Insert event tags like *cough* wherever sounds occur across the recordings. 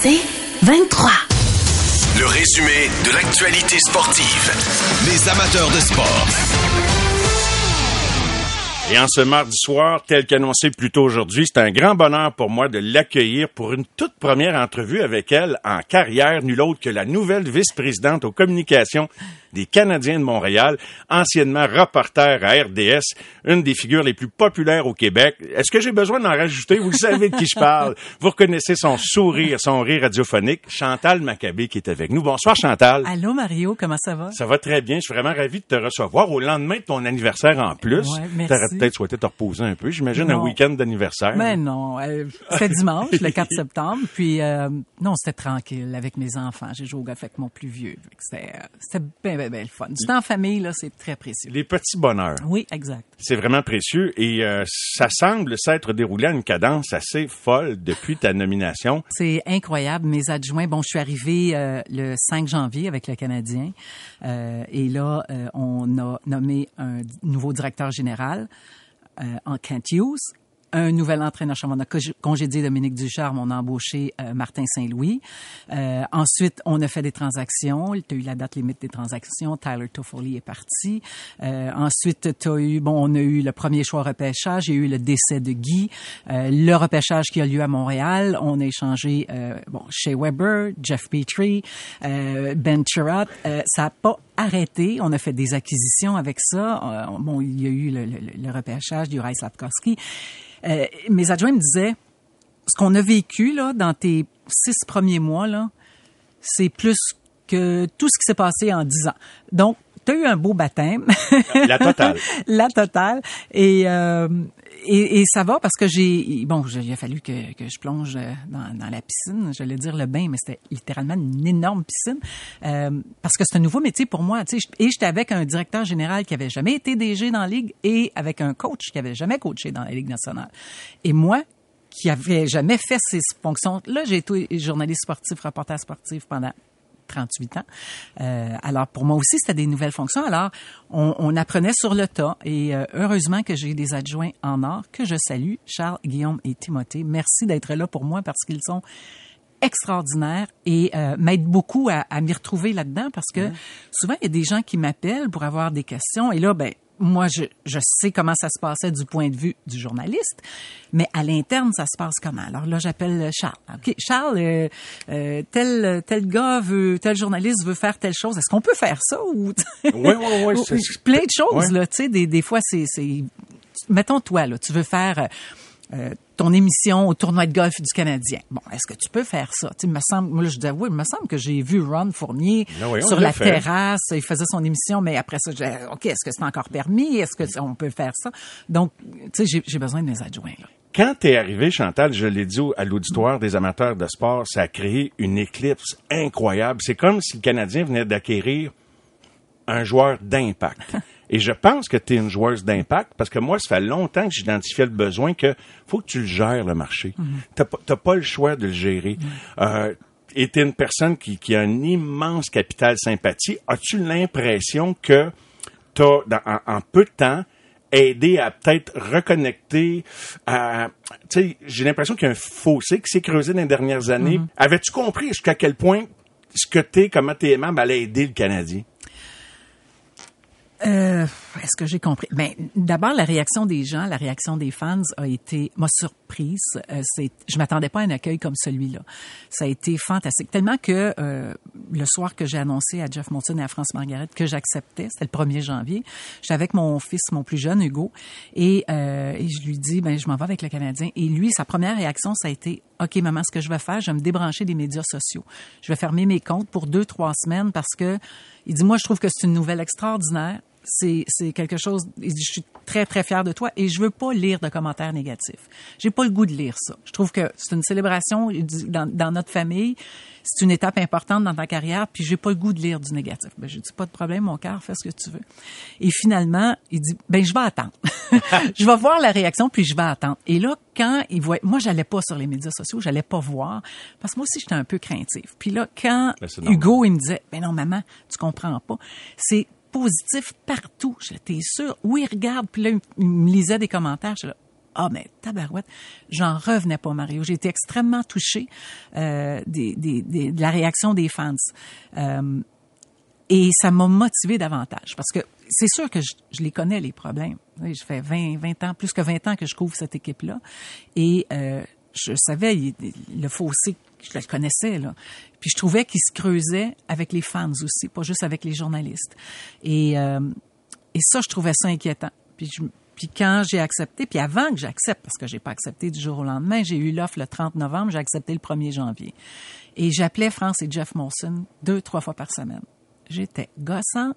C'est 23. Le résumé de l'actualité sportive. Les amateurs de sport. Et en ce mardi soir, tel qu'annoncé plus tôt aujourd'hui, c'est un grand bonheur pour moi de l'accueillir pour une toute première entrevue avec elle en carrière, nul autre que la nouvelle vice-présidente aux communications des Canadiens de Montréal, anciennement reporter à RDS, une des figures les plus populaires au Québec. Est-ce que j'ai besoin d'en rajouter? Vous savez de qui je parle. *laughs* Vous reconnaissez son sourire, son rire radiophonique. Chantal Maccabé qui est avec nous. Bonsoir Chantal. Allô Mario, comment ça va? Ça va très bien. Je suis vraiment ravi de te recevoir au lendemain de ton anniversaire en plus. Ouais, merci. Peut-être souhaité te reposer un peu. J'imagine un week-end d'anniversaire. Mais non, euh, c'était dimanche, le 4 *laughs* septembre. Puis euh, non, c'était tranquille avec mes enfants. J'ai joué au golf avec mon plus vieux. C'était euh, c'était bien, bien, bien le fun. Du temps en famille, là, c'est très précieux. Les petits bonheurs. Oui, exact. C'est vraiment précieux et euh, ça semble s'être déroulé à une cadence assez folle depuis ta nomination. C'est incroyable. Mes adjoints, bon, je suis arrivée euh, le 5 janvier avec le Canadien. Euh, et là, euh, on a nommé un nouveau directeur général en Kent. Un nouvel entraîneur chef. On a co- congédié Dominique Ducharme, on a embauché euh, Martin Saint-Louis. Euh, ensuite, on a fait des transactions. Tu as eu la date limite des transactions. Tyler Toffoli est parti. Euh, ensuite, tu on a eu le premier choix repêchage. Il y a eu le décès de Guy. Euh, le repêchage qui a lieu à Montréal. On a échangé, euh, bon, Shea Weber, Jeff Petrie, euh, Ben Chirot. Euh, ça arrêté. On a fait des acquisitions avec ça. Euh, bon, il y a eu le, le, le repêchage du Rice Lapkowski. Euh, mes adjoints me disaient, ce qu'on a vécu là dans tes six premiers mois là, c'est plus que tout ce qui s'est passé en dix ans. Donc, tu as eu un beau baptême. La totale. *laughs* la totale. Et, euh, et, et ça va parce que j'ai... Bon, il a fallu que, que je plonge euh, dans, dans la piscine. J'allais dire le bain, mais c'était littéralement une énorme piscine. Euh, parce que c'est un nouveau métier pour moi. Tu sais, et j'étais avec un directeur général qui avait jamais été DG dans la Ligue et avec un coach qui avait jamais coaché dans la Ligue nationale. Et moi, qui avait jamais fait ces fonctions. Là, j'ai été journaliste sportif, reporter sportif pendant 38 ans. Euh, alors, pour moi aussi, c'était des nouvelles fonctions. Alors, on, on apprenait sur le tas. Et euh, heureusement que j'ai des adjoints en or que je salue, Charles, Guillaume et Timothée. Merci d'être là pour moi parce qu'ils sont extraordinaires et euh, m'aident beaucoup à, à m'y retrouver là-dedans parce que souvent, il y a des gens qui m'appellent pour avoir des questions. Et là, ben moi, je, je sais comment ça se passait du point de vue du journaliste, mais à l'interne, ça se passe comment? Alors là, j'appelle Charles. OK, Charles, euh, euh, tel, tel gars veut, tel journaliste veut faire telle chose. Est-ce qu'on peut faire ça? Ou, Oui, oui, oui. plein de choses, là. Tu sais, des, des fois, c'est, c'est, mettons toi, là, tu veux faire, euh, ton émission au tournoi de golf du Canadien. Bon, est-ce que tu peux faire ça? Tu me semble, moi, là, je disais, oui, il me semble que j'ai vu Ron Fournier oui, on sur l'a fait. terrasse, il faisait son émission, mais après ça, je disais, OK, est-ce que c'est encore permis? Est-ce que on peut faire ça? Donc, tu sais, j'ai, besoin de mes adjoints, là. Quand t'es arrivé, Chantal, je l'ai dit à l'auditoire des amateurs de sport, ça a créé une éclipse incroyable. C'est comme si le Canadien venait d'acquérir un joueur d'impact. Et je pense que tu es une joueuse d'impact parce que moi, ça fait longtemps que j'identifiais le besoin que faut que tu le gères, le marché. T'as pas- T'as pas le choix de le gérer. Euh, et t'es une personne qui, qui a un immense capital sympathie. As-tu l'impression que t'as, dans- en, en peu de temps, aidé à peut-être reconnecter à, tu sais, j'ai l'impression qu'il y a un fossé qui s'est creusé dans les dernières années. Avais-tu compris jusqu'à quel point ce que t'es, comment t'es aimable allait aider le Canadien? Euh, Est-ce que j'ai compris? Ben, d'abord, la réaction des gens, la réaction des fans a été, m'a surprise. Euh, c'est, je m'attendais pas à un accueil comme celui-là. Ça a été fantastique. Tellement que euh, le soir que j'ai annoncé à Jeff Monson et à France Margaret que j'acceptais, c'était le 1er janvier, j'étais avec mon fils, mon plus jeune, Hugo, et, euh, et je lui dis, ben, je m'en vais avec le Canadien. Et lui, sa première réaction, ça a été, OK, maman, ce que je vais faire, je vais me débrancher des médias sociaux. Je vais fermer mes comptes pour deux, trois semaines parce que, il dit, moi, je trouve que c'est une nouvelle extraordinaire c'est quelque chose je suis très très fier de toi et je veux pas lire de commentaires négatifs. J'ai pas le goût de lire ça. Je trouve que c'est une célébration dit, dans, dans notre famille, c'est une étape importante dans ta carrière puis j'ai pas le goût de lire du négatif. Ben je dis pas de problème mon cœur, fais ce que tu veux. Et finalement, il dit ben je vais attendre. *laughs* je vais voir la réaction puis je vais attendre. Et là quand il voit moi j'allais pas sur les médias sociaux, j'allais pas voir parce que moi aussi j'étais un peu craintif. Puis là quand Ben. Hugo il me disait ben non maman, tu comprends pas. C'est positif partout. Je t'es sûr? Oui, regarde. Puis là, il me lisait des commentaires. Je là, Ah, mais tabarouette, j'en revenais pas, Mario. J'ai été extrêmement touchée euh, des, des, des, de la réaction des fans. Euh, et ça m'a motivé davantage parce que c'est sûr que je, je, les connais, les problèmes. Je fais 20, 20 ans, plus que 20 ans que je couvre cette équipe-là. Et euh, je savais il, le fossé, je le connaissais. Là. Puis je trouvais qu'il se creusait avec les fans aussi, pas juste avec les journalistes. Et, euh, et ça, je trouvais ça inquiétant. Puis, je, puis quand j'ai accepté, puis avant que j'accepte, parce que j'ai pas accepté du jour au lendemain, j'ai eu l'offre le 30 novembre, j'ai accepté le 1er janvier. Et j'appelais France et Jeff Molson deux, trois fois par semaine j'étais gossante.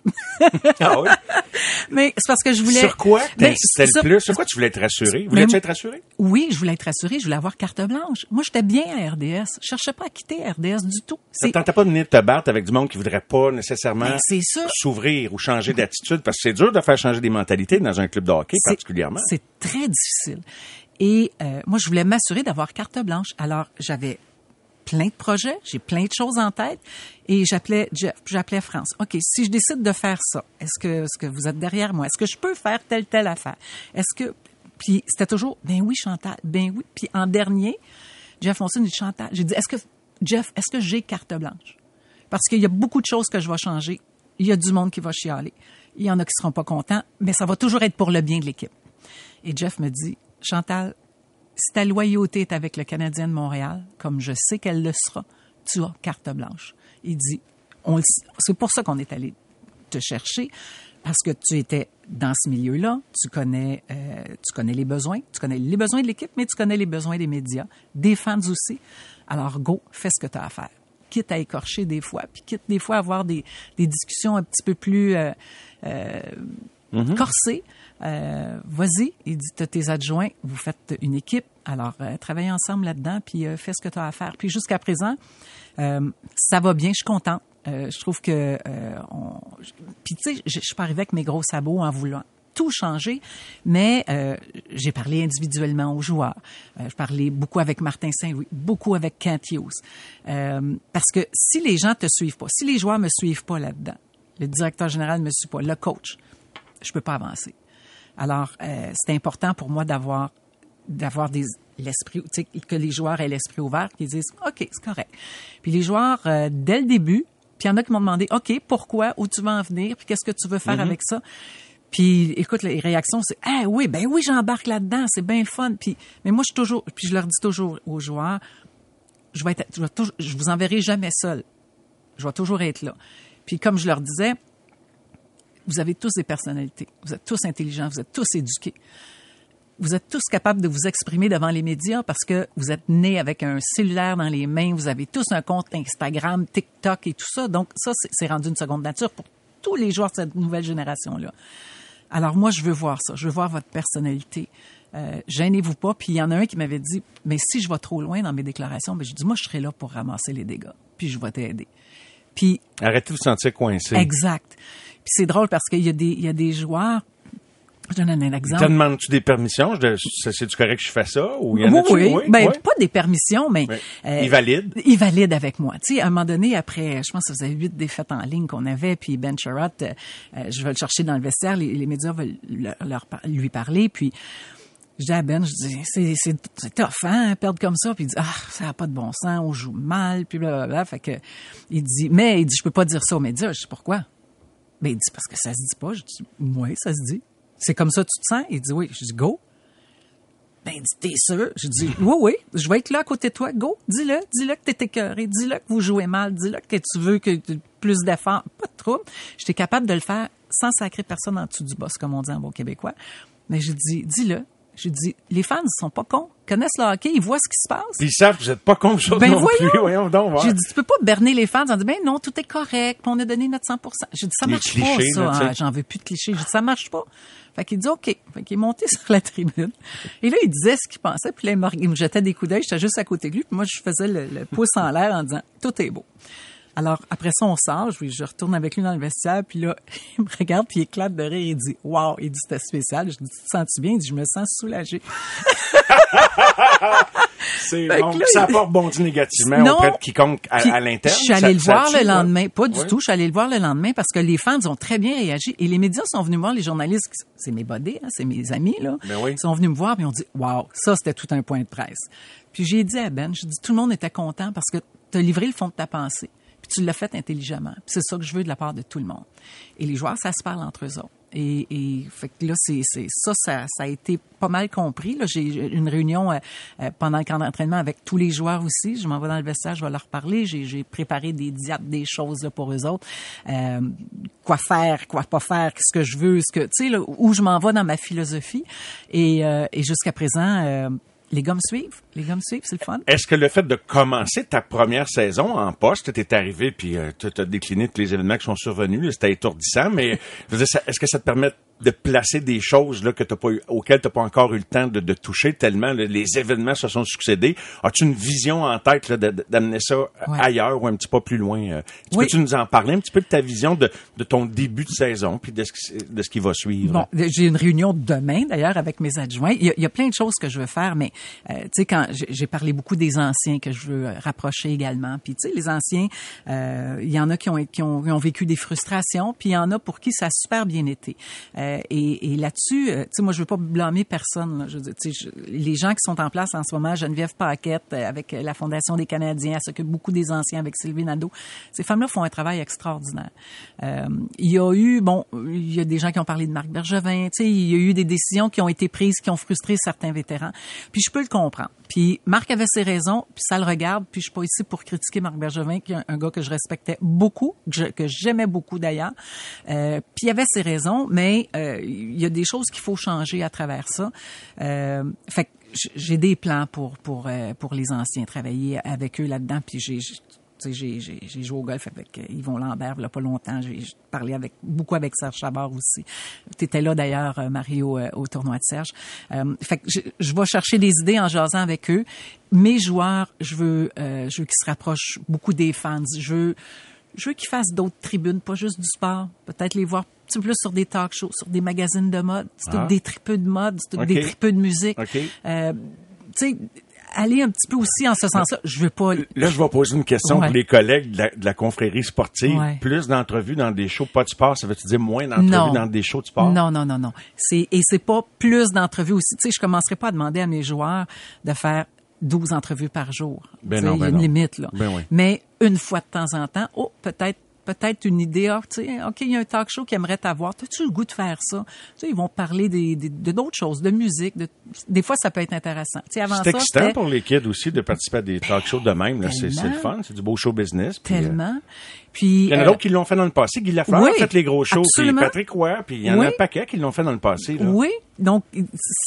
ah oui? *laughs* Mais c'est parce que je voulais... Sur quoi? C'était le plus? Sur quoi tu voulais être rassuré? Voulais-tu être rassuré? Oui, je voulais être rassuré. Je voulais avoir carte blanche. Moi, j'étais bien à RDS. Je cherchais pas à quitter RDS du tout. Ça tentait pas de venir te battre avec du monde qui voudrait pas nécessairement s'ouvrir ou changer d'attitude parce que c'est dur de faire changer des mentalités dans un club de hockey particulièrement. C'est très difficile. Et euh, moi, je voulais m'assurer d'avoir carte blanche. Alors, j'avais plein de projets, j'ai plein de choses en tête et j'appelais Jeff, j'appelais France. OK, si je décide de faire ça, est-ce que est-ce que vous êtes derrière moi? Est-ce que je peux faire telle telle affaire? Est-ce que puis c'était toujours ben oui Chantal, ben oui. Puis en dernier, Jeff Monson dit Chantal, j'ai dit est-ce que Jeff, est-ce que j'ai carte blanche? Parce qu'il y a beaucoup de choses que je vais changer. Il y a du monde qui va chialer. Il y en a qui seront pas contents, mais ça va toujours être pour le bien de l'équipe. Et Jeff me dit Chantal, si ta loyauté est avec le Canadien de Montréal, comme je sais qu'elle le sera, tu as carte blanche. Il dit, c'est pour ça qu'on est allé te chercher, parce que tu étais dans ce milieu-là, tu connais, euh, tu connais les besoins, tu connais les besoins de l'équipe, mais tu connais les besoins des médias, des fans aussi. Alors, go, fais ce que tu as à faire. Quitte à écorcher des fois, puis quitte des fois à avoir des, des discussions un petit peu plus euh, euh, mm-hmm. corsées, euh, vas-y, il dit, tu tes adjoints, vous faites une équipe, alors euh, travaillez ensemble là-dedans, puis euh, fais ce que tu as à faire. Puis jusqu'à présent, euh, ça va bien, je suis contente. je trouve que... On... Puis tu sais, je, suis pas arrivée avec mes gros sabots en voulant tout changer, mais euh, j'ai parlé individuellement aux joueurs. Euh, je parlais beaucoup avec Martin Saint-Louis, beaucoup avec. Euh, parce que si les gens te suivent pas, si les joueurs me suivent pas là-dedans, le directeur général me suit pas, le coach, je peux pas avancer. Alors, euh, c'est important pour moi d'avoir d'avoir des l'esprit, que les joueurs aient l'esprit ouvert, qu'ils disent OK, c'est correct. Puis les joueurs, euh, dès le début, puis il y en a qui m'ont demandé OK, pourquoi, où tu vas en venir, puis qu'est-ce que tu veux faire mm-hmm. avec ça? Puis écoute, les réactions, c'est ah oui, ben oui, j'embarque là-dedans, c'est bien le fun. Puis mais moi je suis toujours, puis je leur dis toujours aux joueurs, je vais être, je, vais toujours, je vous enverrai jamais seul. Je vais toujours être là. Puis comme je leur disais, vous avez tous des personnalités. Vous êtes tous intelligents. Vous êtes tous éduqués. Vous êtes tous capables de vous exprimer devant les médias parce que vous êtes nés avec un cellulaire dans les mains. Vous avez tous un compte Instagram, TikTok et tout ça. Donc, ça, c'est rendu une seconde nature pour tous les joueurs de cette nouvelle génération-là. Alors, moi, je veux voir ça. Je veux voir votre personnalité. Euh, gênez-vous pas. Puis il y en a un qui m'avait dit, mais si je vais trop loin dans mes déclarations, ben, je dis, moi, je serai là pour ramasser les dégâts. Puis je vais t'aider. Puis. Arrêtez de vous sentir coincé. Exact. Puis c'est drôle parce qu'il y a des, il y a des joueurs je donne un exemple. Te demandes-tu des permissions? C'est-tu correct que je fais ça? Ou y en oui, oui. Ben, pas des permissions, mais... Euh, il valide? Il valide avec moi. Tu sais, à un moment donné, après, je pense que ça faisait huit défaites en ligne qu'on avait, puis Ben Sherrod, euh, je vais le chercher dans le vestiaire, les, médias veulent leur, lui parler, puis... Je dis à Ben, je dis, c'est, c'est, hein, perdre comme ça. Puis il dit, ah, ça n'a pas de bon sens, on joue mal, puis blablabla. Fait que, il dit, mais il dit, je peux pas dire ça aux médias. Je dis, pourquoi? Ben, il dit, parce que ça se dit pas. Je dis, oui, ça se dit. C'est comme ça tu te sens? Il dit, oui. Je dis, go. Ben, il dit, t'es sûr? Je dis, oui, oui, je vais être là à côté de toi. Go, dis-le, dis-le que t'es écœuré, dis-le que vous jouez mal, dis-le que tu veux que plus d'efforts. Pas de trouble. J'étais capable de le faire sans sacrer personne en dessous du boss, comme on dit en bon québécois. Mais je dis, dis-le, je dis, les fans, ils sont pas cons. Ils connaissent le hockey, ils voient ce qui se passe. ils savent que vous êtes pas cons, chose ben non plus. Voyons donc, J'ai dit, tu peux pas berner les fans en disant, ben non, tout est correct, on a donné notre 100 J'ai dit, ça marche pas, ça. Hein, j'en veux plus de clichés. J'ai dit, ça marche pas. Fait qu'il dit, OK. Fait qu'il est monté *laughs* sur la tribune. Et là, il disait ce qu'il pensait, puis là, il me jetait des coups d'œil. J'étais juste à côté de lui, puis moi, je faisais le, pouce en l'air en disant, tout est beau. Alors, après ça, on sort, je, je retourne avec lui dans le vestiaire, puis là, *laughs* il me regarde, puis il éclate de rire, il dit « Wow! » Il dit « C'était spécial. » Je dis « Tu te sens-tu bien? » Il dit « Je me sens soulagé. *laughs* C'est bon. là, ça n'a pas rebondi négativement Non. auprès de quiconque à, à l'interne. Je suis Ça- allée le voir le lendemain. Pas du tout. Je suis allée le voir le lendemain parce que les fans ont très bien réagi. Et les médias sont venus me voir, les journalistes, c'est mes bodés, hein, c'est mes amis, là. Ben oui. Ils sont venus me voir et ont dit, wow, ça, c'était tout un point de presse. Puis j'ai dit à Ben, je dis, tout le monde était content parce que tu as livré le fond de ta pensée. Tu l'as fait intelligemment. C'est ça que je veux de la part de tout le monde. Et les joueurs, ça se parle entre eux autres. Et, et fait que là, c'est, ça, ça, ça a été pas mal compris. Là, j'ai une réunion euh, euh, pendant le camp d'entraînement avec tous les joueurs aussi. Je m'en vais dans le vestiaire, je vais leur parler. J'ai, préparé des diates, des choses là, pour eux autres. Euh, quoi faire, quoi pas faire, ce que je veux, ce que tu sais, où je m'en vais dans ma philosophie. Et, euh, et jusqu'à présent, euh, les me suivent? Les me suivent, c'est le fun? Est-ce que le fait de commencer ta première saison en poste, t'es arrivé puis euh, tu as décliné tous les événements qui sont survenus, c'était étourdissant, mais *laughs* est-ce que ça te permet de placer des choses là que t'as pas eu, auxquelles t'as pas encore eu le temps de, de toucher tellement là, les événements se sont succédés. As-tu une vision en tête d'amener ça euh, Ouais. ailleurs ou un petit peu plus loin euh? Tu Oui. Peux-tu nous en parler un petit peu de ta vision de, de ton début de saison puis de ce, qui, de ce qui va suivre? Bon, j'ai une réunion demain d'ailleurs avec mes adjoints. Il y, a, il y a plein de choses que je veux faire, mais euh, tu sais quand j'ai parlé beaucoup des anciens que je veux euh, rapprocher également. Puis tu sais les anciens, euh, il y en a qui ont, qui ont qui ont vécu des frustrations, puis il y en a pour qui ça a super bien été. Euh, et, et là-dessus, euh, tu sais moi je veux pas blâmer personne. là. Je veux dire, je- les gens qui sont en place en ce moment, Geneviève Paquette euh, avec la Fondation des Canadiens, elle s'occupe beaucoup des anciens avec Sylvie Nadeau. Ces femmes-là font un travail extraordinaire. Euh, il y a eu, bon, il y a des gens qui ont parlé de Marc Bergevin, tu sais, il y a eu des décisions qui ont été prises qui ont frustré certains vétérans. Puis je peux le comprendre. Puis Marc avait ses raisons, puis ça le regarde, puis je suis pas ici pour critiquer Marc Bergevin, qui est un, un gars que je respectais beaucoup, que j'aimais beaucoup d'ailleurs. Euh, puis il avait ses raisons, mais euh, il y a des choses qu'il faut changer à travers ça. Euh, fait que j'ai des plans pour pour euh, pour les anciens travailler avec eux là-dedans, puis j'ai j'ai- j'ai, joué au golf avec euh, Yvon Lambert a pas longtemps. J'ai, parlé avec beaucoup avec Serge Chabard aussi. Tu étais là d'ailleurs, euh, Mario, euh, au tournoi de Serge. Euh, fait que je, je vais chercher des idées en jasant avec eux. Mes joueurs, je veux, euh, je veux qu'ils se rapprochent beaucoup des fans. Je veux, je veux qu'ils fassent d'autres tribunes, pas juste du sport. Peut-être les voir un petit peu plus sur des talk shows, sur des magazines de mode. C'est Ah. des tripeux de mode, c'est tout OK. des tripeux de musique. OK. Euh, tu sais, aller un petit peu aussi en ce sens-là. Je veux pas. Là, je vais poser une question Ouais. pour les collègues de la, de la confrérie sportive. Ouais. Plus d'entrevues dans des shows pas de sport, ça veut-tu dire moins d'entrevues dans des shows de sport? Non, non, non, non. C'est et c'est pas plus d'entrevues aussi. Tu sais, je commencerai pas à demander à mes joueurs de faire 12 entrevues par jour. Ben non, il y a ben une non. limite là. Ben oui. Mais une fois de temps en temps, oh, peut-être peut-être une idée, ah, tu sais, OK, il y a un talk show qui aimerait t'avoir. As-tu le goût de faire ça? Tu sais, ils vont parler des, des- de d'autres choses, de musique. De, des fois, ça peut être intéressant. Tu sais, avant C'est ça, excitant c'était pour les kids aussi de participer à des talk shows de même. là. C'est c'est le fun, c'est du beau show business. puis, euh, tellement. Puis, Il y en a euh, d'autres qui l'ont fait dans le passé. Guy Lafleur oui, a fait les gros shows. Puis. Patrick Roy, puis il y en a un paquet qui l'ont fait dans le passé. là. Oui, donc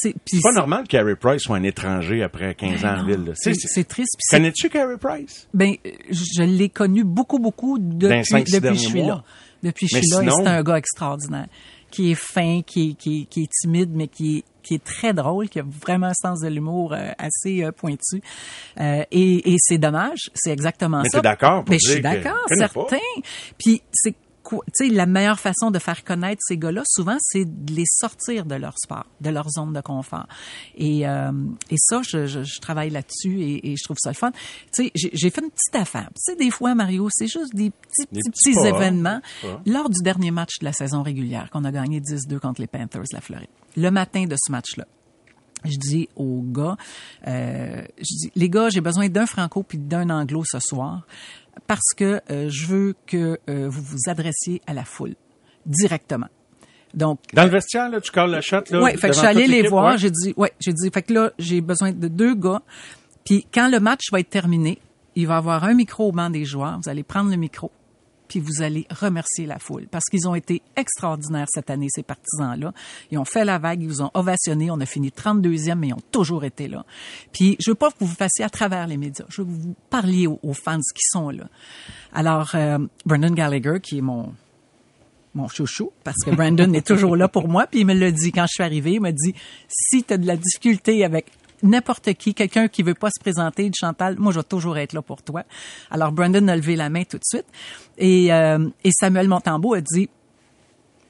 c'est pas normal que Carey Price soit un étranger après 15 ans en ville. C'est triste. Connais-tu Carey Price? Ben, je l'ai connu beaucoup, beaucoup depuis, depuis je suis mois. là. Depuis Mais je suis là, c'est un gars extraordinaire, qui est fin, qui est, qui est, qui est timide, mais qui est, qui est très drôle, qui a vraiment un sens de l'humour euh, assez euh, pointu. Euh, et et c'est dommage, c'est exactement Mais ça. t'es d'accord pour Mais je suis d'accord, certain. Puis c'est quoi- tu sais, la meilleure façon de faire connaître ces gars-là, souvent, c'est de les sortir de leur sport, de leur zone de confort. Et, euh, et ça, je, je, je travaille là-dessus et, et je trouve ça le fun. Tu sais, j'ai fait une petite affaire. Tu sais, des fois, Mario, c'est juste des petits, Des petits, petits petits pas, événements. Lors du dernier match de la saison régulière, qu'on a gagné 10-2 contre les Panthers de la Floride, le matin de ce match-là, je dis aux gars, euh, je dis, les gars, j'ai besoin d'un franco puis d'un anglo ce soir parce que euh, je veux que euh, vous vous adressiez à la foule directement. Donc, Dans le vestiaire, là, tu colles la shot. Là, ouais, fait que je suis allée toute les voir, ouais. j'ai dit, ouais, j'ai dit, fait que là, j'ai besoin de deux gars. Puis quand le match va être terminé, il va y avoir un micro au banc des joueurs. Vous allez prendre le micro, puis vous allez remercier la foule parce qu'ils ont été extraordinaires cette année, ces partisans-là. Ils ont fait la vague, ils vous ont ovationné. On a fini 32e, mais ils ont toujours été là. Puis je veux pas que vous fassiez à travers les médias. Je veux que vous parliez aux, aux fans qui sont là. Alors, euh, Brendan Gallagher, qui est mon mon chouchou, parce que Brandon est toujours là pour moi. Puis il me l'a dit quand je suis arrivée. Il m'a dit, si tu as de la difficulté avec n'importe qui, quelqu'un qui veut pas se présenter, dit Chantal, moi je vais toujours être là pour toi. Alors Brandon a levé la main tout de suite et, euh, et Samuel Montambeau a dit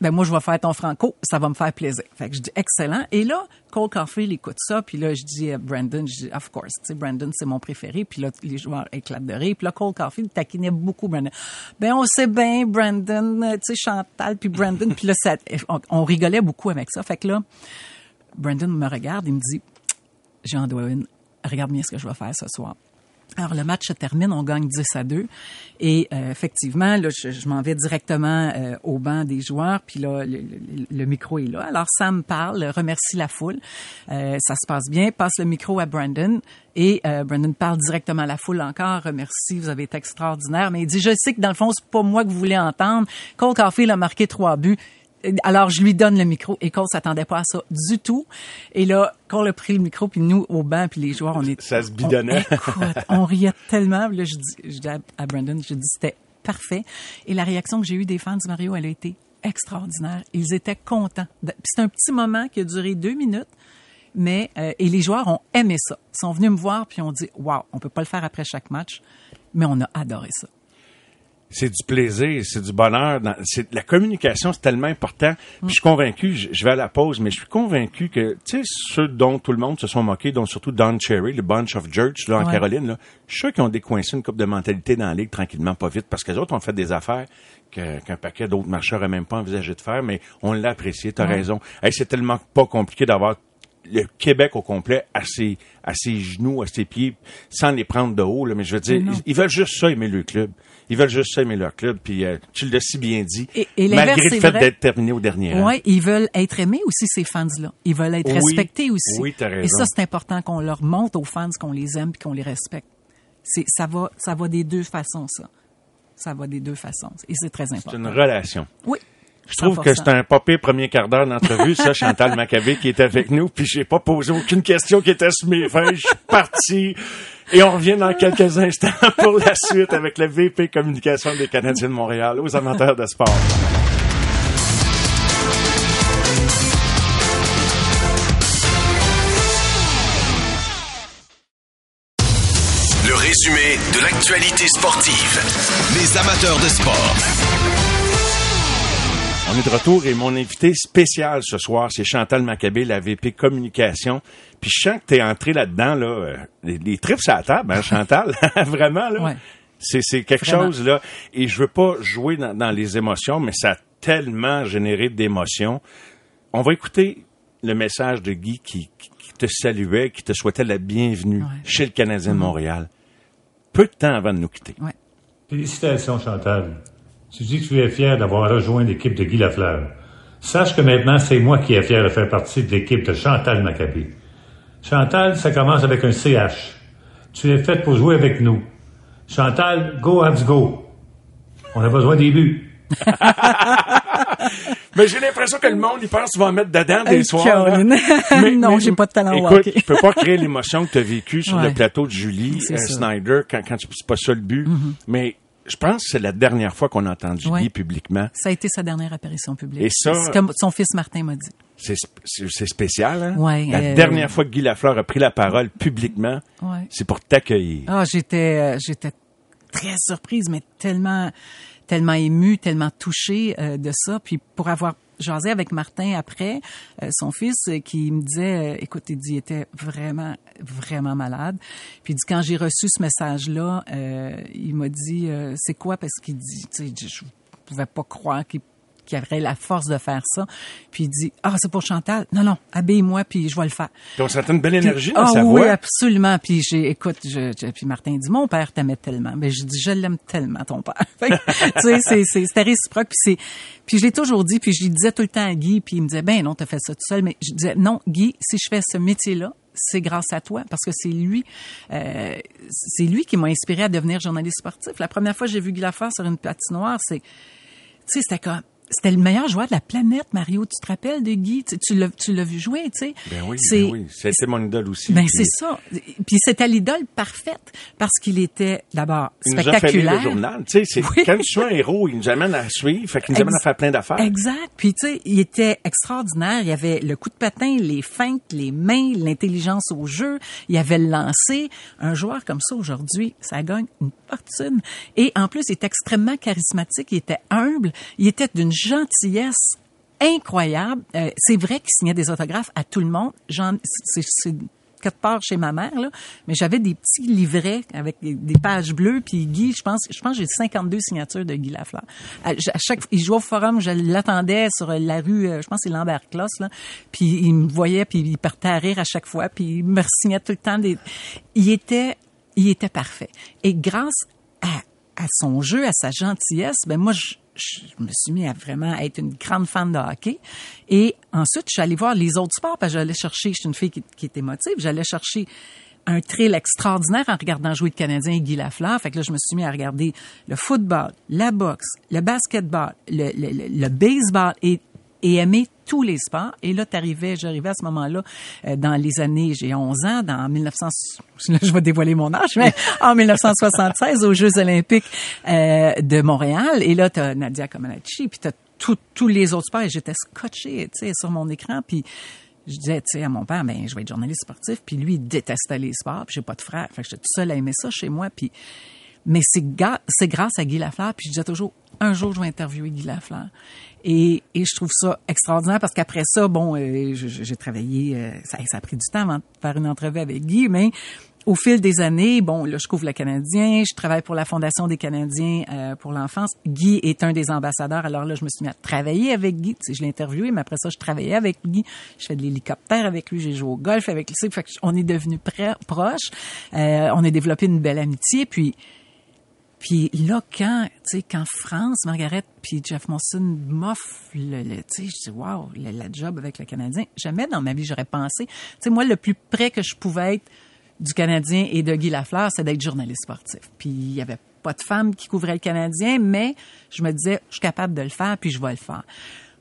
ben moi je vais faire ton franco, ça va me faire plaisir. Fait que je dis excellent. Et là, Cole Caulfield écoute ça, puis là je dis à Brandon, je dis of course, tu sais Brandon c'est mon préféré, puis là les joueurs éclatent de rire. Puis là Cole Caulfield taquinait beaucoup Brandon. Ben on sait bien Brandon, tu sais Chantal puis Brandon, puis là ça, on, on, rigolait beaucoup avec ça. Fait que là Brandon me regarde, il me dit Jean Dwayne, regarde bien ce que je vais faire ce soir. Alors le match se termine, on gagne 10 à 2 et euh, effectivement là je, je m'en vais directement euh, au banc des joueurs puis là le, le, le, micro est là. Alors Sam parle, remercie la foule, euh, ça se passe bien, passe le micro à Brandon. Et Brandon parle directement à la foule encore, remercie, vous avez été extraordinaire, mais il dit je sais que dans le fond c'est pas moi que vous voulez entendre. Cole Caulfield a marqué trois buts alors je lui donne le micro et Cole s'attendait pas à ça du tout. Et là, Cole a pris le micro puis nous au banc puis les joueurs on est ça se bidonnait. On, écoute, on riait tellement. Là, je dis, je dis à Brandon, je dis c'était parfait. Et la réaction que j'ai eue des fans du Mario, elle a été extraordinaire. Ils étaient contents. C'est un petit moment qui a duré deux minutes. Mais euh, et les joueurs ont aimé ça. Ils sont venus me voir puis ont dit waouh, on peut pas le faire après chaque match, mais on a adoré ça c'est du plaisir, c'est du bonheur. C'est, la communication, c'est tellement important. Puis je suis convaincu, je, je, vais à la pause, mais je suis convaincu que, tu sais, ceux dont tout le monde se sont moqués, dont surtout Don Cherry, le Bunch of Church, là, en ouais. Caroline, là, je suis sûr qu'ils ont décoincé une coupe de mentalité dans la ligue tranquillement, pas vite, parce que les autres ont fait des affaires qu'un paquet d'autres marcheurs n'avaient même pas envisagé de faire, mais on l'a apprécié, t'as ouais. raison. Hey, c'est tellement pas compliqué d'avoir le Québec au complet à ses, à ses genoux, à ses pieds, sans les prendre de haut. Là, mais je veux dire, ils, ils, veulent juste ça, aimer le club. Ils veulent juste aimer leur club. Puis euh, tu l'as si bien dit, et, et malgré le fait d'être terminé au dernier rang. Oui, ils veulent être aimés aussi, ces fans-là. Ils veulent être oui, respectés aussi. Oui, t'as raison. Et ça, c'est important qu'on leur montre aux fans qu'on les aime et qu'on les respecte. C'est, ça, va, ça va des deux façons, ça. Ça va des deux façons. Et c'est très important. C'est une relation. Oui. Je trouve 100%. que c'est un pas pire premier quart d'heure d'entrevue, ça, Chantal Maccabé qui est avec nous, puis j'ai pas posé aucune question qui était sur mes feuilles. Je suis parti. Et on revient dans quelques instants *laughs* pour la suite avec le VP Communication des Canadiens de Montréal aux amateurs de sport. Le résumé de l'actualité sportive. Les amateurs de sport. On est de retour et mon invité spécial ce soir, c'est Chantal Maccabé, la VP Communication. Puis je sens que t'es entré là-dedans, là, euh, les, les trips à la table, hein, Chantal? *laughs* Vraiment, là? Ouais. C'est, c'est quelque Vraiment. chose, là. Et je veux pas jouer dans, dans, les émotions, mais ça a tellement généré d'émotions. On va écouter le message de Guy qui, qui, te saluait, qui te souhaitait la bienvenue ouais. chez le Canadien de Montréal. Peu de temps avant de nous quitter. Ouais. Félicitations, Chantal. Tu dis que tu es fier d'avoir rejoint l'équipe de Guy Lafleur. Sache que maintenant, c'est moi qui est fier de faire partie de l'équipe de Chantal Maccabé. Chantal, ça commence avec un CH. Tu es faite pour jouer avec nous. Chantal, go Habs go. On a besoin des buts. *laughs* Mais j'ai l'impression que le monde, il pense qu'il va en mettre dedans des soirs. *laughs* mais, non, j'ai pas de talent écoute, je peux pas créer l'émotion que tu as vécue sur Ouais. le plateau de Julie euh, Snyder quand, quand c'est pas ça le but. Mm-hmm. Mais je pense que c'est la dernière fois qu'on a entendu Ouais. Guy publiquement. Ça a été sa dernière apparition publique. Et ça- C'est comme son fils Martin m'a dit. C'est sp- c'est c'est spécial, hein? Ouais, la euh, dernière fois que Guy Lafleur a pris la parole publiquement, Ouais. c'est pour t'accueillir. Ah, j'étais, euh, j'étais très surprise, mais tellement, tellement émue, tellement touchée euh, de ça. Puis pour avoir jasé avec Martin après, euh, son fils, euh, qui me disait, euh, écoute, il dit, il était vraiment, vraiment malade. Puis il dit, quand j'ai reçu ce message-là, euh, il m'a dit, euh, c'est quoi? Parce qu'il dit, tu sais, je pouvais pas croire qu'il qui aurait la force de faire ça. Puis il dit, ah, c'est pour Chantal. Non, non, habille-moi, puis je vais le faire. Donc, ça a une belle énergie Puis- dans ah, sa oui, voix. absolument. Puis j'ai, écoute, je, je- puis Martin dit, mon père t'aimait tellement. Ben je dis, je l'aime tellement, ton père. *laughs* Tu sais, c'est, c'est, c'était réciproque. Puis c'est, puis je l'ai toujours dit. Puis je lui disais tout le temps à Guy. Puis il me disait, ben non, t'as fait ça tout seul. Mais je disais, non, Guy, si je fais ce métier-là, c'est grâce à toi parce que c'est lui, euh, c'est lui qui m'a inspiré à devenir journaliste sportif. La première fois que j'ai vu Guy Lafleur sur une patinoire, c'est tu sais, c'était comme, c'était le meilleur joueur de la planète, Mario. Tu te rappelles de Guy? Tu, tu l'as, tu l'as vu jouer, tu sais. Ben oui, C'est- ben oui. C'était mon idole aussi. Ben, Puis c'est ça. Puis c'était l'idole parfaite parce qu'il était d'abord Il nous a spectaculaire. le journal. Tu sais, c'est, Oui. quand tu es un héros, il nous amène à suivre, fait qu'il nous amène Ex- à faire plein d'affaires. Exact. Puis tu sais, il était extraordinaire. Il y avait le coup de patin, les feintes, les mains, l'intelligence au jeu. Il y avait le lancer. Un joueur comme ça aujourd'hui, ça gagne une fortune. Et en plus, il était extrêmement charismatique. Il était humble. Il était d'une gentillesse incroyable. Euh, c'est vrai qu'il signait des autographes à tout le monde. C'est, quelque part chez ma mère là, mais j'avais des petits livrets avec des, pages bleues puis Guy, je pense je pense j'ai 52 signatures de Guy Lafleur. À, chaque il jouait au forum, je l'attendais sur la rue euh, je pense c'est Lambert Closse là, puis il me voyait puis il partait à rire à chaque fois puis il me signait tout le temps des il était il était parfait. Et grâce à, à son jeu, à sa gentillesse, ben moi je je me suis mis à vraiment être une grande fan de hockey. Et ensuite, je suis allée voir les autres sports parce que j'allais chercher, je suis une fille qui, est émotive, j'allais chercher un thrill extraordinaire en regardant jouer le Canadien et Guy Lafleur. Fait que là, je me suis mis à regarder le football, la boxe, le basketball, le, le baseball et, et aimer tous les sports. Et là, t'arrivais, j'arrivais à ce moment-là, euh, dans les années, j'ai 11 ans, dans 1900, *laughs* là, je vais dévoiler mon âge, mais en 1976, aux Jeux olympiques euh, de Montréal. Et là, t'as Nadia Comaneci, puis t'as tous les autres sports. Et j'étais scotché, tu sais, sur mon écran, puis je disais, tu sais, à mon père, ben, je vais être journaliste sportif, puis lui, il détestait les sports, puis j'ai pas de frère. Fait que j'étais tout seul à aimer ça chez moi, puis mais c'est grâce à Guy Lafleur, puis je disais toujours, un jour, je vais interviewer Guy Lafleur. Et, et je trouve ça extraordinaire parce qu'après ça, bon, euh, j'ai travaillé, euh, ça, ça a pris du temps avant de faire une entrevue avec Guy, mais au fil des années, bon, là, je couvre le Canadien, je travaille pour la Fondation des Canadiens euh, pour l'enfance. Guy est un des ambassadeurs, alors là, je me suis mis à travailler avec Guy. Tu sais, je l'ai interviewé, mais après ça, je travaillais avec Guy. Je fais de l'hélicoptère avec lui, j'ai joué au golf avec lui. Fait on est devenus proches. Euh, on a développé une belle amitié, puis puis là, quand, tu sais, quand France, Margaret puis Jeff Monson m'offrent le, le- tu sais, je dis, wow, le- la job avec le Canadien, jamais dans ma vie j'aurais pensé. Tu sais, moi, le plus près que je pouvais être du Canadien et de Guy Lafleur, c'est d'être journaliste sportif. Puis il y avait pas de femme qui couvrait le Canadien, mais je me disais, je suis capable de le faire, puis je vais le faire.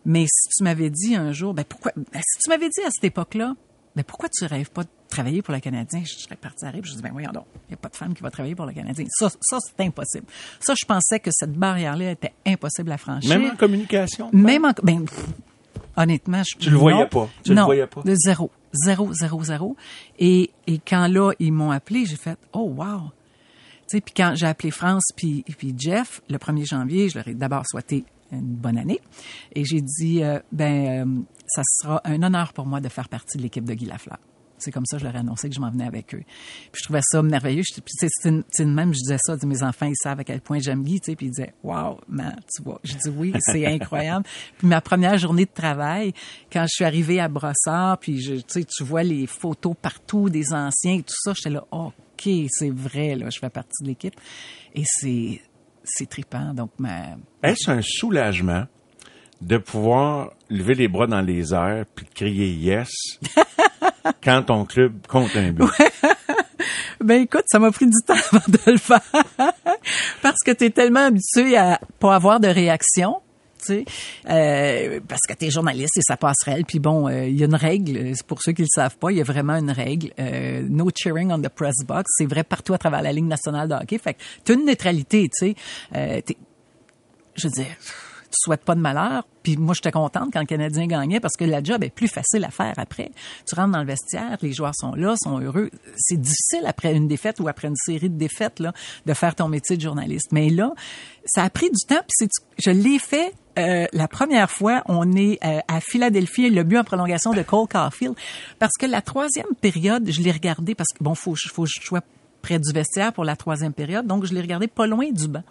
Mais si tu m'avais dit un jour, ben pourquoi, ben, si tu m'avais dit à cette époque-là, ben pourquoi tu rêves pas de travailler pour le Canadien? Je serais partie à rire, je dis, ben voyons donc, il n'y a pas de femme qui va travailler pour le Canadien. Ça, ça c'est impossible. Ça, je pensais que cette barrière-là était impossible à franchir. Même en communication. Même en, ben, pff, honnêtement, je, Tu le voyais non. pas. Tu le non, voyais pas. de zéro, zéro, zéro, zéro. Et, et quand là, ils m'ont appelé, j'ai fait, oh wow. Tu sais, puis quand j'ai appelé France puis, puis Jeff, le 1er janvier, je leur ai d'abord souhaité une bonne année. Et j'ai dit, euh, ben, euh, ça sera un honneur pour moi de faire partie de l'équipe de Guy Lafleur. C'est comme ça que je leur ai annoncé que je m'en venais avec eux. Puis je trouvais ça merveilleux. Puis c'est une, une même, je disais ça, mes enfants, ils savent à quel point j'aime Guy, puis ils disaient, wow, man, tu vois. Je dis oui, c'est incroyable. Puis ma première journée de travail, quand je suis arrivée à Brossard, puis tu vois les photos partout des anciens et tout ça, j'étais là, OK, c'est vrai, je fais partie de l'équipe. Et c'est, c'est trippant. Donc, ma, Est-ce un soulagement de pouvoir lever les bras dans les airs puis crier yes *laughs* quand ton club compte un but? *laughs* Ben écoute, ça m'a pris du temps avant de le faire *laughs* parce que tu es tellement habitué à pas avoir de réaction. tu sais, euh, parce que tu es journaliste et ça passerelle. Puis bon, euh, il y a une règle, pour ceux qui le savent pas, il y a vraiment une règle. Euh, no cheering on the press box. C'est vrai partout à travers la Ligue nationale de hockey. Fait que tu as une neutralité, tu sais. Euh, t'es- je veux dire, tu souhaites pas de malheur. Puis moi, j'étais contente quand le Canadien gagnait parce que la job est plus facile à faire après. Tu rentres dans le vestiaire, les joueurs sont là, sont heureux. C'est difficile après une défaite ou après une série de défaites là, de faire ton métier de journaliste. Mais là, ça a pris du temps. Puis je l'ai fait euh, la première fois. On est euh, à Philadelphie, le but en prolongation de Cole Caulfield, parce que la troisième période, je l'ai regardé parce que bon, faut, faut que je sois près du vestiaire pour la troisième période, donc je l'ai regardé pas loin du banc.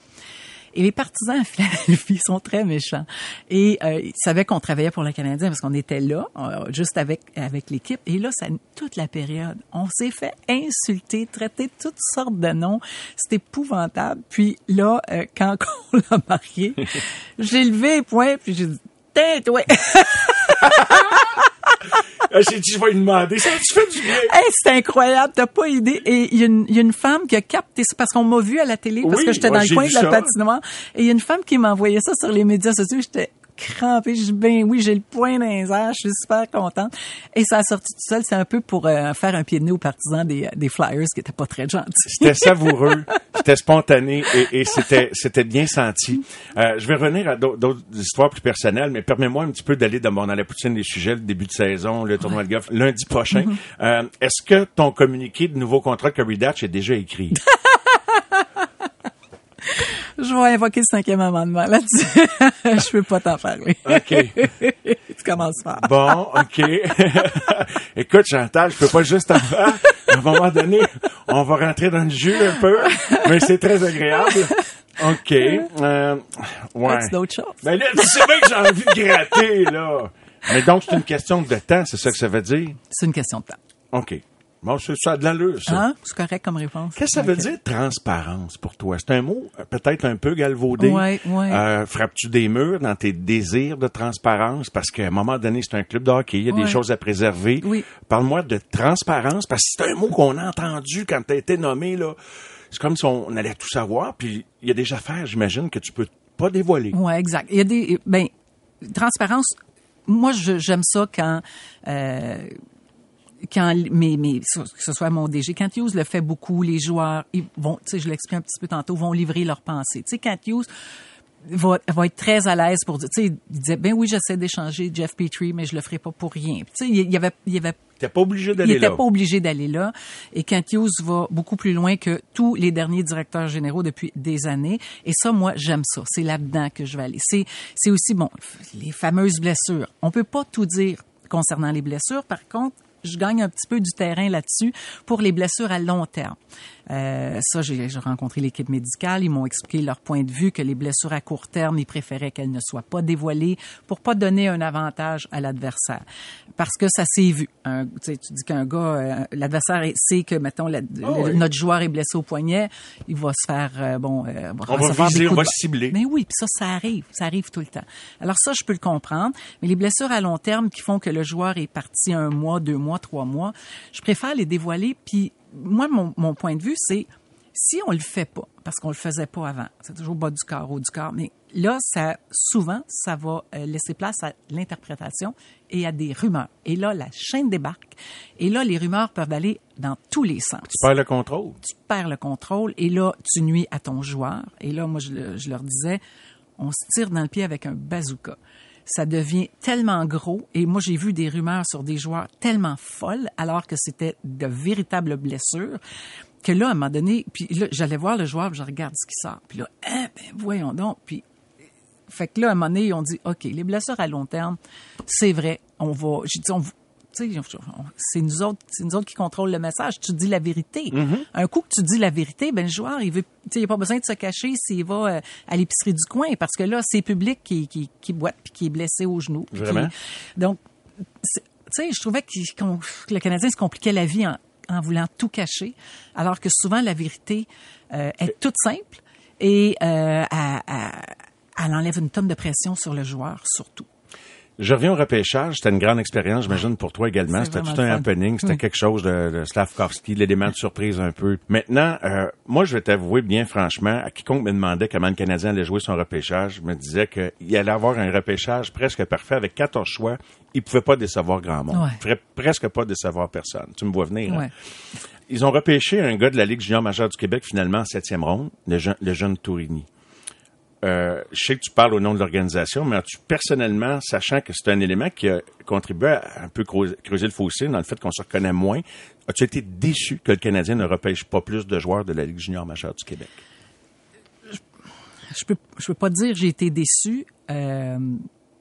Et les partisans à Philadelphie *laughs* sont très méchants. Et euh, ils savaient qu'on travaillait pour le Canadien parce qu'on était là, euh, juste avec avec l'équipe. Et là, ça, toute la période, on s'est fait insulter, traiter toutes sortes de noms. C'était épouvantable. Puis là, euh, quand *laughs* on l'a marqué, *laughs* j'ai levé les poings puis j'ai dit « Tais-toi! » Ah, J'ai dit, je vais lui demander, ça tu fais du bien? Hey, c'est incroyable, t'as pas idée. Et il y, a une- y a une femme qui a capté ça parce qu'on m'a vu à la télé parce Oui, que j'étais dans le j'ai coin de la ça. patinoire. Et il y a une femme qui m'a envoyé ça sur les médias sociaux. J'étais crampée. Je dis, ben oui, j'ai le point dans les airs. Je suis super contente. Et ça a sorti tout seul. C'est un peu pour euh, faire un pied de nez aux partisans des, des Flyers qui étaient pas très gentils. C'était *laughs* savoureux, c'était spontané et, et c'était c'était bien senti. Euh, je vais revenir à d'autres histoires plus personnelles, mais permets-moi un petit peu d'aller dans, dans la poutine des sujets, le début de saison, le tournoi de golf, lundi prochain. Euh, Est-ce que ton communiqué de nouveau contrat de Curry Datch est déjà écrit? *laughs* Je vais invoquer le cinquième amendement là-dessus. *laughs* je peux pas t'en parler. OK. *laughs* tu commences fort. Bon, OK. *laughs* Écoute, Chantal, je peux pas juste en faire. À un moment donné, on va rentrer dans le jus un peu, mais c'est très agréable. OK. Euh, ouais. C'est d'autres choses? Ben là, tu sais bien que j'ai envie de gratter, là. Mais donc, c'est une question de temps, c'est ça que ça veut dire? C'est une question de temps. OK. Bon, c'est ça de l'allure, ça. Hein? C'est correct comme réponse. Qu'est-ce que ça veut dire transparence pour toi? C'est un mot euh, peut-être un peu galvaudé. Ouais, ouais. Euh, Frappes-tu des murs dans tes désirs de transparence? Parce qu'à un moment donné, c'est un club de hockey, il y a des choses à préserver. Oui. Parle-moi de transparence, parce que c'est un mot qu'on a entendu quand tu as été nommé. là. C'est comme si on allait tout savoir, puis il y a des affaires, j'imagine, que tu peux pas dévoiler. Ouais, exact. Il y a des ben transparence. Moi, j'aime ça quand euh, quand mais mais que ce soit mon DG, quand Hughes le fait beaucoup, les joueurs ils vont, tu sais, je l'explique un petit peu tantôt, vont livrer leurs pensées. Tu sais, quand Hughes va, va être très à l'aise pour dire, tu sais, il disait, ben oui, j'essaie d'échanger Jeff Petrie, mais je le ferai pas pour rien. Puis, Tu sais, il y avait, il y avait pas obligé il d'aller n'était là. pas obligé d'aller là. Et Kent Hughes va beaucoup plus loin que tous les derniers directeurs généraux depuis des années. Et ça, moi, j'aime ça. C'est là-dedans que je vais aller. C'est, c'est aussi, bon, les fameuses blessures. On peut pas tout dire concernant les blessures. Par contre, je gagne un petit peu du terrain là-dessus pour les blessures à long terme. Euh, ça, j'ai rencontré l'équipe médicale. Ils m'ont expliqué leur point de vue que les blessures à court terme, ils préféraient qu'elles ne soient pas dévoilées pour pas donner un avantage à l'adversaire. Parce que ça s'est vu. Un- tu dis qu'un gars, euh, l'adversaire sait que, mettons, la- Oh oui. notre joueur est blessé au poignet, il va se faire, euh, bon, euh, On va viser, on va cibler. Mais oui, puis ça, ça arrive, ça arrive tout le temps. Alors ça, je peux le comprendre. Mais les blessures à long terme qui font que le joueur est parti un mois, deux mois, trois mois, je préfère les dévoiler. Puis moi, mon, mon point de vue, c'est si on le fait pas, parce qu'on le faisait pas avant, c'est toujours bas du corps, haut du corps, mais là, ça, souvent, ça va euh, laisser place à l'interprétation et à des rumeurs. Et là, la chaîne débarque. Et là, les rumeurs peuvent aller dans tous les sens Tu perds le contrôle. tu perds le contrôle et là, tu nuis à ton joueur. Et là, moi, je, je leur disais, on se tire dans le pied avec un bazooka. Ça devient tellement gros et moi, j'ai vu des rumeurs sur des joueurs tellement folles alors que c'était de véritables blessures que là, à un moment donné, puis là, j'allais voir le joueur, je regarde ce qui sort. Puis là, hein, ben voyons donc. Puis fait que là, à un moment donné, on dit, OK, les blessures à long terme, c'est vrai, on va, j'ai dit, on- c'est nous autres, c'est nous autres qui contrôlent le message. Tu dis la vérité. Un coup que tu dis la vérité, ben le joueur, il veut, tu sais, il a pas besoin de se cacher s'il va euh, à l'épicerie du coin, parce que là, c'est public qui, qui, qui boite puis qui est blessé au genou. qui- Vraiment? donc, tu sais, je trouvais que le Canadien se compliquait la vie en, en voulant tout cacher, alors que souvent la vérité euh, est toute simple et euh, elle enlève une tonne de pression sur le joueur, surtout. Je reviens au repêchage. C'était une grande expérience, j'imagine, pour toi également. C'était tout un happening. C'était Oui. quelque chose de, de Slavkovski, l'élément de surprise un peu. Maintenant, euh, moi, je vais t'avouer bien franchement, à quiconque me demandait comment le Canadien allait jouer son repêchage, je me disais qu'il allait avoir un repêchage presque parfait avec 14 choix. Il pouvait pas décevoir grand monde. Ouais. Il ferait presque pas décevoir personne. Tu me vois venir. hein? Ils ont repêché un gars de la Ligue junior majeure du Québec, finalement, en septième ronde, le, jeune- le jeune Tourigny. Euh, je sais que tu parles au nom de l'organisation, mais as-tu personnellement, sachant que c'est un élément qui a contribué à un peu creuser, le fossé dans le fait qu'on se reconnaît moins, as-tu été déçu que le Canadien ne repêche pas plus de joueurs de la Ligue junior majeure du Québec? Je peux, je peux pas dire j'ai été déçu. Euh,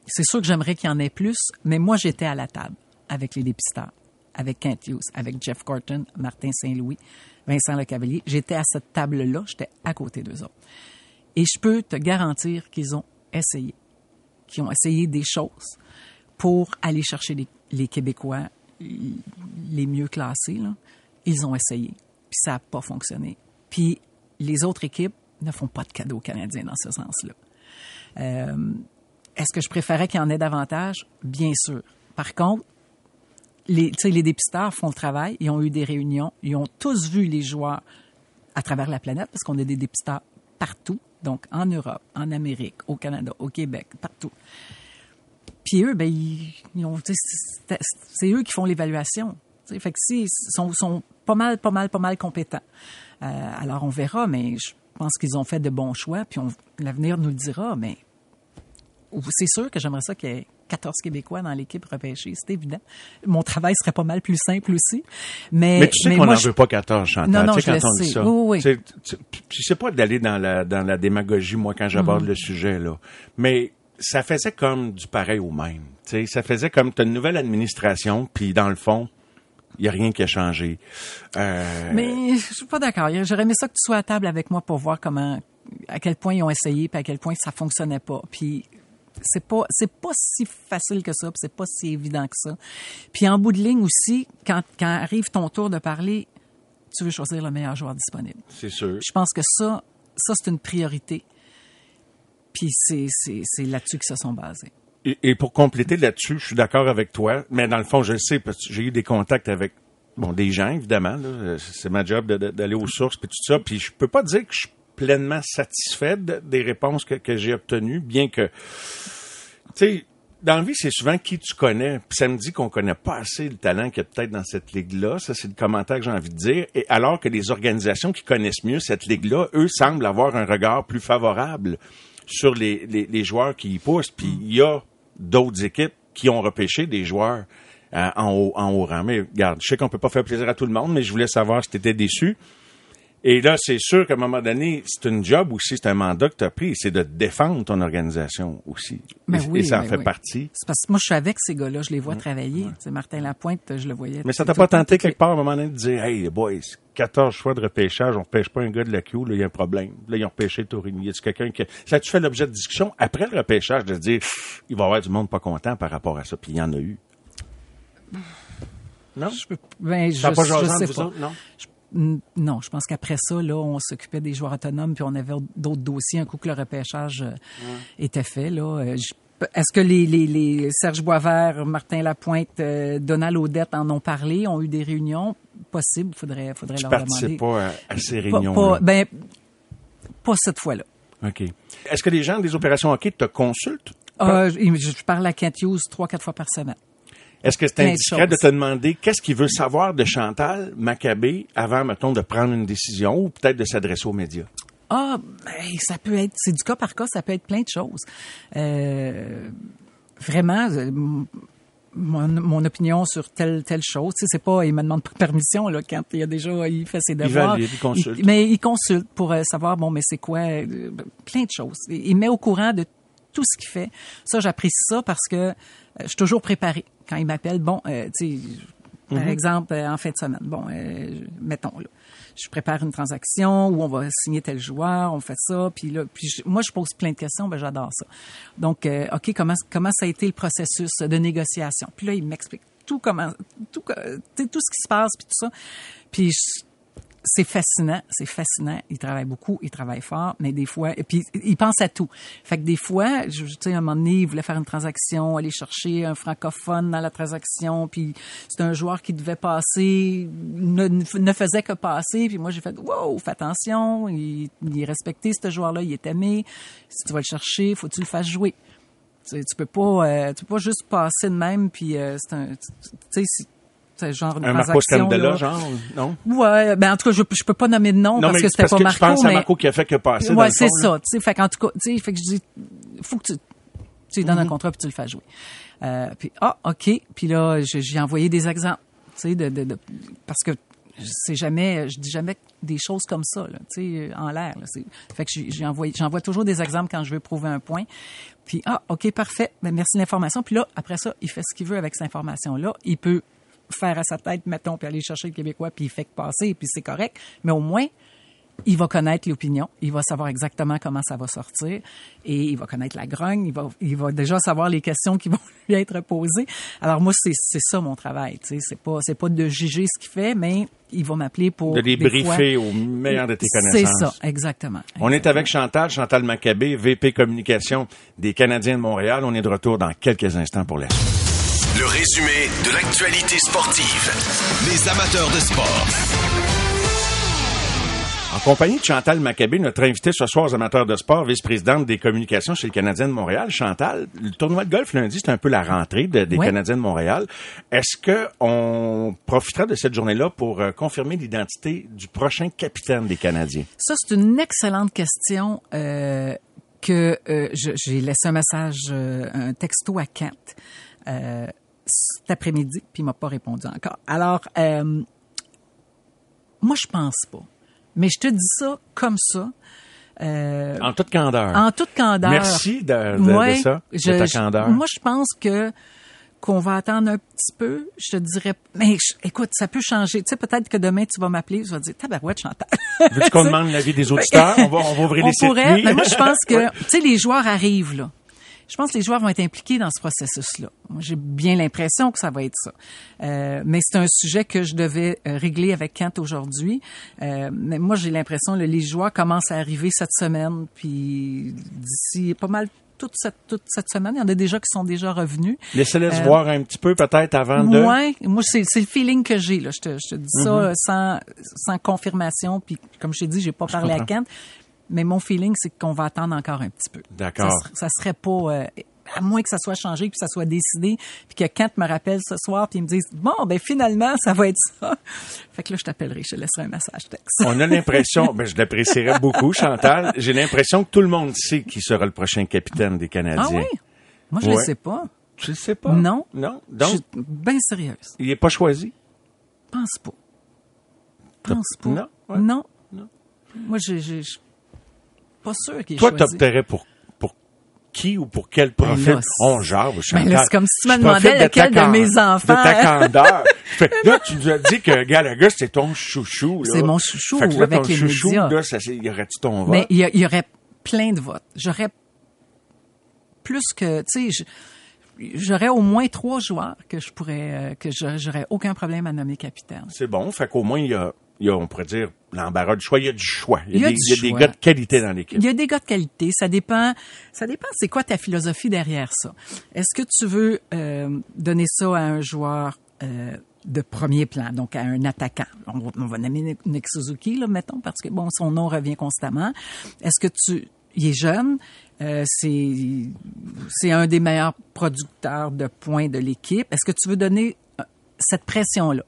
c'est sûr que j'aimerais qu'il y en ait plus, mais moi j'étais à la table avec les dépisteurs, avec Kent Hughes, avec Jeff Corton, Martin Saint-Louis, Vincent Lecavalier. J'étais à cette table-là, j'étais à côté d'eux autres. Et je peux te garantir qu'ils ont essayé, qu'ils ont essayé des choses pour aller chercher les, Québécois les mieux classés. Là. Ils ont essayé, puis ça n'a pas fonctionné. Puis les autres équipes ne font pas de cadeaux canadiens dans ce sens-là. Euh, Est-ce que je préférais qu'il y en ait davantage? Bien sûr. Par contre, les, les dépisteurs font le travail, ils ont eu des réunions, ils ont tous vu les joueurs à travers la planète, parce qu'on a des dépisteurs partout, donc en Europe, en Amérique, au Canada, au Québec, partout. Puis eux, ben, ils, c'est eux qui font l'évaluation. Fait que si, ils sont, sont pas mal, pas mal, pas mal compétents. Euh, alors on verra, mais je pense qu'ils ont fait de bons choix, puis l'avenir nous le dira, mais c'est sûr que j'aimerais ça qu'il y ait 14 Québécois dans l'équipe repêchée, c'est évident. Mon travail serait pas mal plus simple aussi. Mais, Mais tu sais qu'on n'en je- veut pas 14, Chantal. Non, non, tu sais, je quand on dit sais. ça. Oui, tu- c'est pas d'aller dans la, dans la démagogie, moi, quand j'aborde Mm-hmm. le sujet, là. Mais ça faisait comme du pareil au même. Tu sais, ça faisait comme t'as une nouvelle administration, puis dans le fond, il y a rien qui a changé. Euh, Mais je suis pas d'accord. J'aurais aimé ça que tu sois à table avec moi pour voir comment, à quel point ils ont essayé, puis à quel point ça fonctionnait pas. Puis c'est pas, c'est pas si facile que ça, puis c'est pas si évident que ça. Puis en bout de ligne aussi, quand, quand arrive ton tour de parler, tu veux choisir le meilleur joueur disponible. c'est sûr. Je pense que ça, ça c'est une priorité. Puis c'est, c'est, c'est là-dessus qu'ils se sont basés. Et, et pour compléter là-dessus, je suis d'accord avec toi, mais dans le fond, je le sais parce que j'ai eu des contacts avec bon des gens évidemment. C'est ma job d'aller aux sources puis tout ça. Puis je peux pas dire que je suis pleinement satisfait de- des réponses que, j'ai obtenues, bien que tu sais. Dans la vie, c'est souvent qui tu connais. Puis ça me dit qu'on connaît pas assez le talent qu'il y a peut-être dans cette ligue-là. Ça, c'est le commentaire que j'ai envie de dire. Et alors que les organisations qui connaissent mieux cette ligue-là, eux, semblent avoir un regard plus favorable sur les joueurs qui y poussent. Puis il y a d'autres équipes qui ont repêché des joueurs euh, en, haut, en haut rang. Mais regarde, je sais qu'on peut pas faire plaisir à tout le monde, mais je voulais savoir si tu étais déçu. Et là, c'est sûr qu'à un moment donné, c'est une job aussi, c'est un mandat que tu as pris, c'est de défendre ton organisation aussi. Mais et, oui, et ça en mais fait oui. partie. C'est parce que moi, je suis avec ces gars-là, je les vois travailler. Tu sais, Martin Lapointe, je le voyais. Mais ça t'a pas tenté quelque part à un moment donné de dire Hey boys, 14 choix de repêchage, on repêche pas un gars de la Q, là, il y a un problème. Là, ils ont repêché Tourigny. Y a quelqu'un qui. Ça tu fait l'objet de discussion après le repêchage de se dire il va y avoir du monde pas content par rapport à ça? Puis il y en a eu. Non? Je peux- ben, je, pas je sais pas. autres, non? Non, je pense qu'après ça, là, on s'occupait des joueurs autonomes, puis on avait d'autres dossiers, un coup que le repêchage euh, était fait. Là, Euh, je- Est-ce que les, les, les Serge Boisvert, Martin Lapointe, euh, Donald Audette en ont parlé, ont eu des réunions? Possible, faudrait, faudrait Tu leur demander. pas à, à ces Pas- réunions. pas- ben, pas cette fois-là. OK. Est-ce que les gens des opérations hockey te consultent? Euh, je, je parle à Kent Hughes trois, quatre fois par semaine. Est-ce que c'est indiscret de te demander qu'est-ce qu'il veut savoir de Chantal Maccabé avant, mettons, de prendre une décision ou peut-être de s'adresser aux médias? Ah, ben, ça peut être, c'est du cas par cas, ça peut être plein de choses. Euh, vraiment, euh, mon, mon opinion sur telle telle chose, tu sais, c'est pas, il me demande pas de permission là quand il y a déjà, il fait ses devoirs. valide, il consulte. mais il consulte pour euh, savoir bon, mais c'est quoi, euh, plein de choses. Il, il met au courant de tout ce qu'il fait. Ça, j'apprécie ça parce que euh, je suis toujours préparée. Quand il m'appelle, bon, euh, tu sais, par exemple, euh, en fin de semaine, bon, euh, mettons, là, je prépare une transaction où on va signer tel joueur, on fait ça, puis là, puis je- moi, je pose plein de questions, ben j'adore ça. Donc, OK, comment, comment ça a été le processus de négociation? Puis là, il m'explique tout comment, tout, tout ce qui se passe, puis tout ça. Puis je- c'est fascinant, c'est fascinant. Il travaille beaucoup, il travaille fort, mais des fois, et puis il pense à tout. Fait que des fois, je, tu sais, à un moment donné, il voulait faire une transaction, aller chercher un francophone dans la transaction, puis c'est un joueur qui devait passer, ne, ne faisait que passer, puis moi j'ai fait, wow, fais attention, il, il est respecté ce joueur-là, il est aimé. Si tu vas le chercher, faut que tu le fasses jouer. Tu, tu peux pas, euh, tu peux pas juste passer de même, puis euh, c'est un, tu sais, c'est genre Un Marco. Scandella, là. genre? Non? Ouais, ben en tout cas, je, je peux pas nommer de nom parce mais que c'était pas que Marco, je pense mais à Marco qui a fait que passer ouais, c'est ça. Tu sais, fait qu'en tout cas, tu sais, fait que je dis, faut que tu, tu lui donnes un contrat puis tu le fais jouer. Euh, puis ah, ok. Puis là, j'ai envoyé des exemples, tu sais, de, de, de- parce que c'est jamais, je dis jamais des choses comme ça, là, tu sais, en l'air. Fait que envoyé, j'envoie toujours des exemples quand je veux prouver un point. Puis ah, ok, parfait. Ben, merci de l'information. Puis là, après ça, il fait ce qu'il veut avec cette information-là. Il peut faire à sa tête, mettons, puis aller chercher le Québécois, puis il fait que passer, puis c'est correct. Mais au moins, il va connaître l'opinion, il va savoir exactement comment ça va sortir et il va connaître la grogne, il va, il va déjà savoir les questions qui *laughs* vont lui être posées. Alors moi, c'est, c'est ça mon travail, tu sais, c'est pas, c'est pas de juger ce qu'il fait, mais il va m'appeler pour De les briefer fois- au meilleur de tes C'est connaissances. ça, exactement. On est avec Chantal, Chantal Maccabé, VP Communication des Canadiens de Montréal. On est de retour dans quelques instants pour la suite. Le résumé de l'actualité sportive. Les amateurs de sport. En compagnie de Chantal Maccabé, notre invitée ce soir aux amateurs de sport, vice-présidente des communications chez le Canadien de Montréal. Chantal, le tournoi de golf lundi, c'est un peu la rentrée de- des Ouais. Canadiens de Montréal. Est-ce que on profitera de cette journée-là pour euh, confirmer l'identité du prochain capitaine des Canadiens? Ça, c'est une excellente question euh, que euh, j'ai laissé un message, euh, un texto à Kent euh, cet après-midi, puis il m'a pas répondu encore. Alors, euh, moi, je pense pas. Mais je te dis ça comme ça. Euh, En toute candeur. en toute candeur. Merci de, de- de Ouais, ça, de je- ta je- candeur. moi, je pense que qu'on va attendre un petit peu. Je te dirais, mais je- écoute, ça peut changer. Tu sais, peut-être que demain, tu vas m'appeler, tu vas dire, tabarouette, Chantal. Veux-tu qu'on *laughs* demande l'avis des auditeurs? On va, on va ouvrir On les pourrait, mais moi, je pense que, *laughs* Ouais. tu sais, les joueurs arrivent, là. Je pense que les joueurs vont être impliqués dans ce processus-là. J'ai bien l'impression que ça va être ça. Euh, mais c'est un sujet que je devais euh, régler avec Kent aujourd'hui. Euh, mais moi, j'ai l'impression que les joueurs commencent à arriver cette semaine, puis d'ici pas mal toute cette, toute cette semaine, il y en a déjà qui sont déjà revenus. Laissez-les se Euh, voir un petit peu peut-être avant de... Ouais, moi c'est c'est le feeling que j'ai là. Je te, je te dis ça Mhm. euh, sans sans confirmation. Puis comme je t'ai dit, j'ai pas parlé à. Kent, mais mon feeling c'est qu'on va attendre encore un petit peu. D'accord. Ça, ça serait pas euh, à moins que ça soit changé, que ça soit décidé, puis que Kent me rappelle ce soir, puis il me dise bon ben finalement ça va être ça. Fait que là je t'appellerai, je te laisserai un message texte. On a l'impression, *laughs* ben, je l'apprécierais beaucoup, Chantal. J'ai l'impression que tout le monde sait qui sera le prochain capitaine des Canadiens. Ah oui, moi je Ouais. le sais pas. Je ne sais pas? Non. Non? Je Donc, suis bien sérieuse. il n'est pas choisi? Pense pas. Pense pas. Non, ouais. Non. Moi, je, je, je- pas sûr qu'il est Toi, choisi. t'opterais pour, pour qui ou pour quel profil? là, On Chantal. Ben là, c'est comme si tu me demandais de lequel de mes enfants. De ta candeur. *laughs* Je fais, là, tu nous as dit que Gallagher, c'est ton chouchou. C'est mon chouchou Fait que là, avec ton les chouchou, médias. Là, ça, y aurait-tu ton vote? Mais il y, y aurait plein de votes. J'aurais plus que, tu sais, j'aurais au moins trois joueurs que je pourrais, euh, que j'aurais aucun problème à nommer capitaine. C'est bon. Fait qu'au moins, il y a, il y a, on pourrait dire, l'embarras du choix. Il y a du choix. Il y a, des, du il y a des choix. gars de qualité dans l'équipe. Il y a des gars de qualité. Ça dépend. Ça dépend. C'est quoi ta philosophie derrière ça Est-ce que tu veux euh, donner ça à un joueur euh, de premier plan, donc à un attaquant? On va, on va nommer Nick- Suzuki, là, mettons, parce que bon, son nom revient constamment. Est-ce que tu il est jeune, euh, c'est c'est un des meilleurs producteurs de points de l'équipe. Est-ce que tu veux donner cette pression là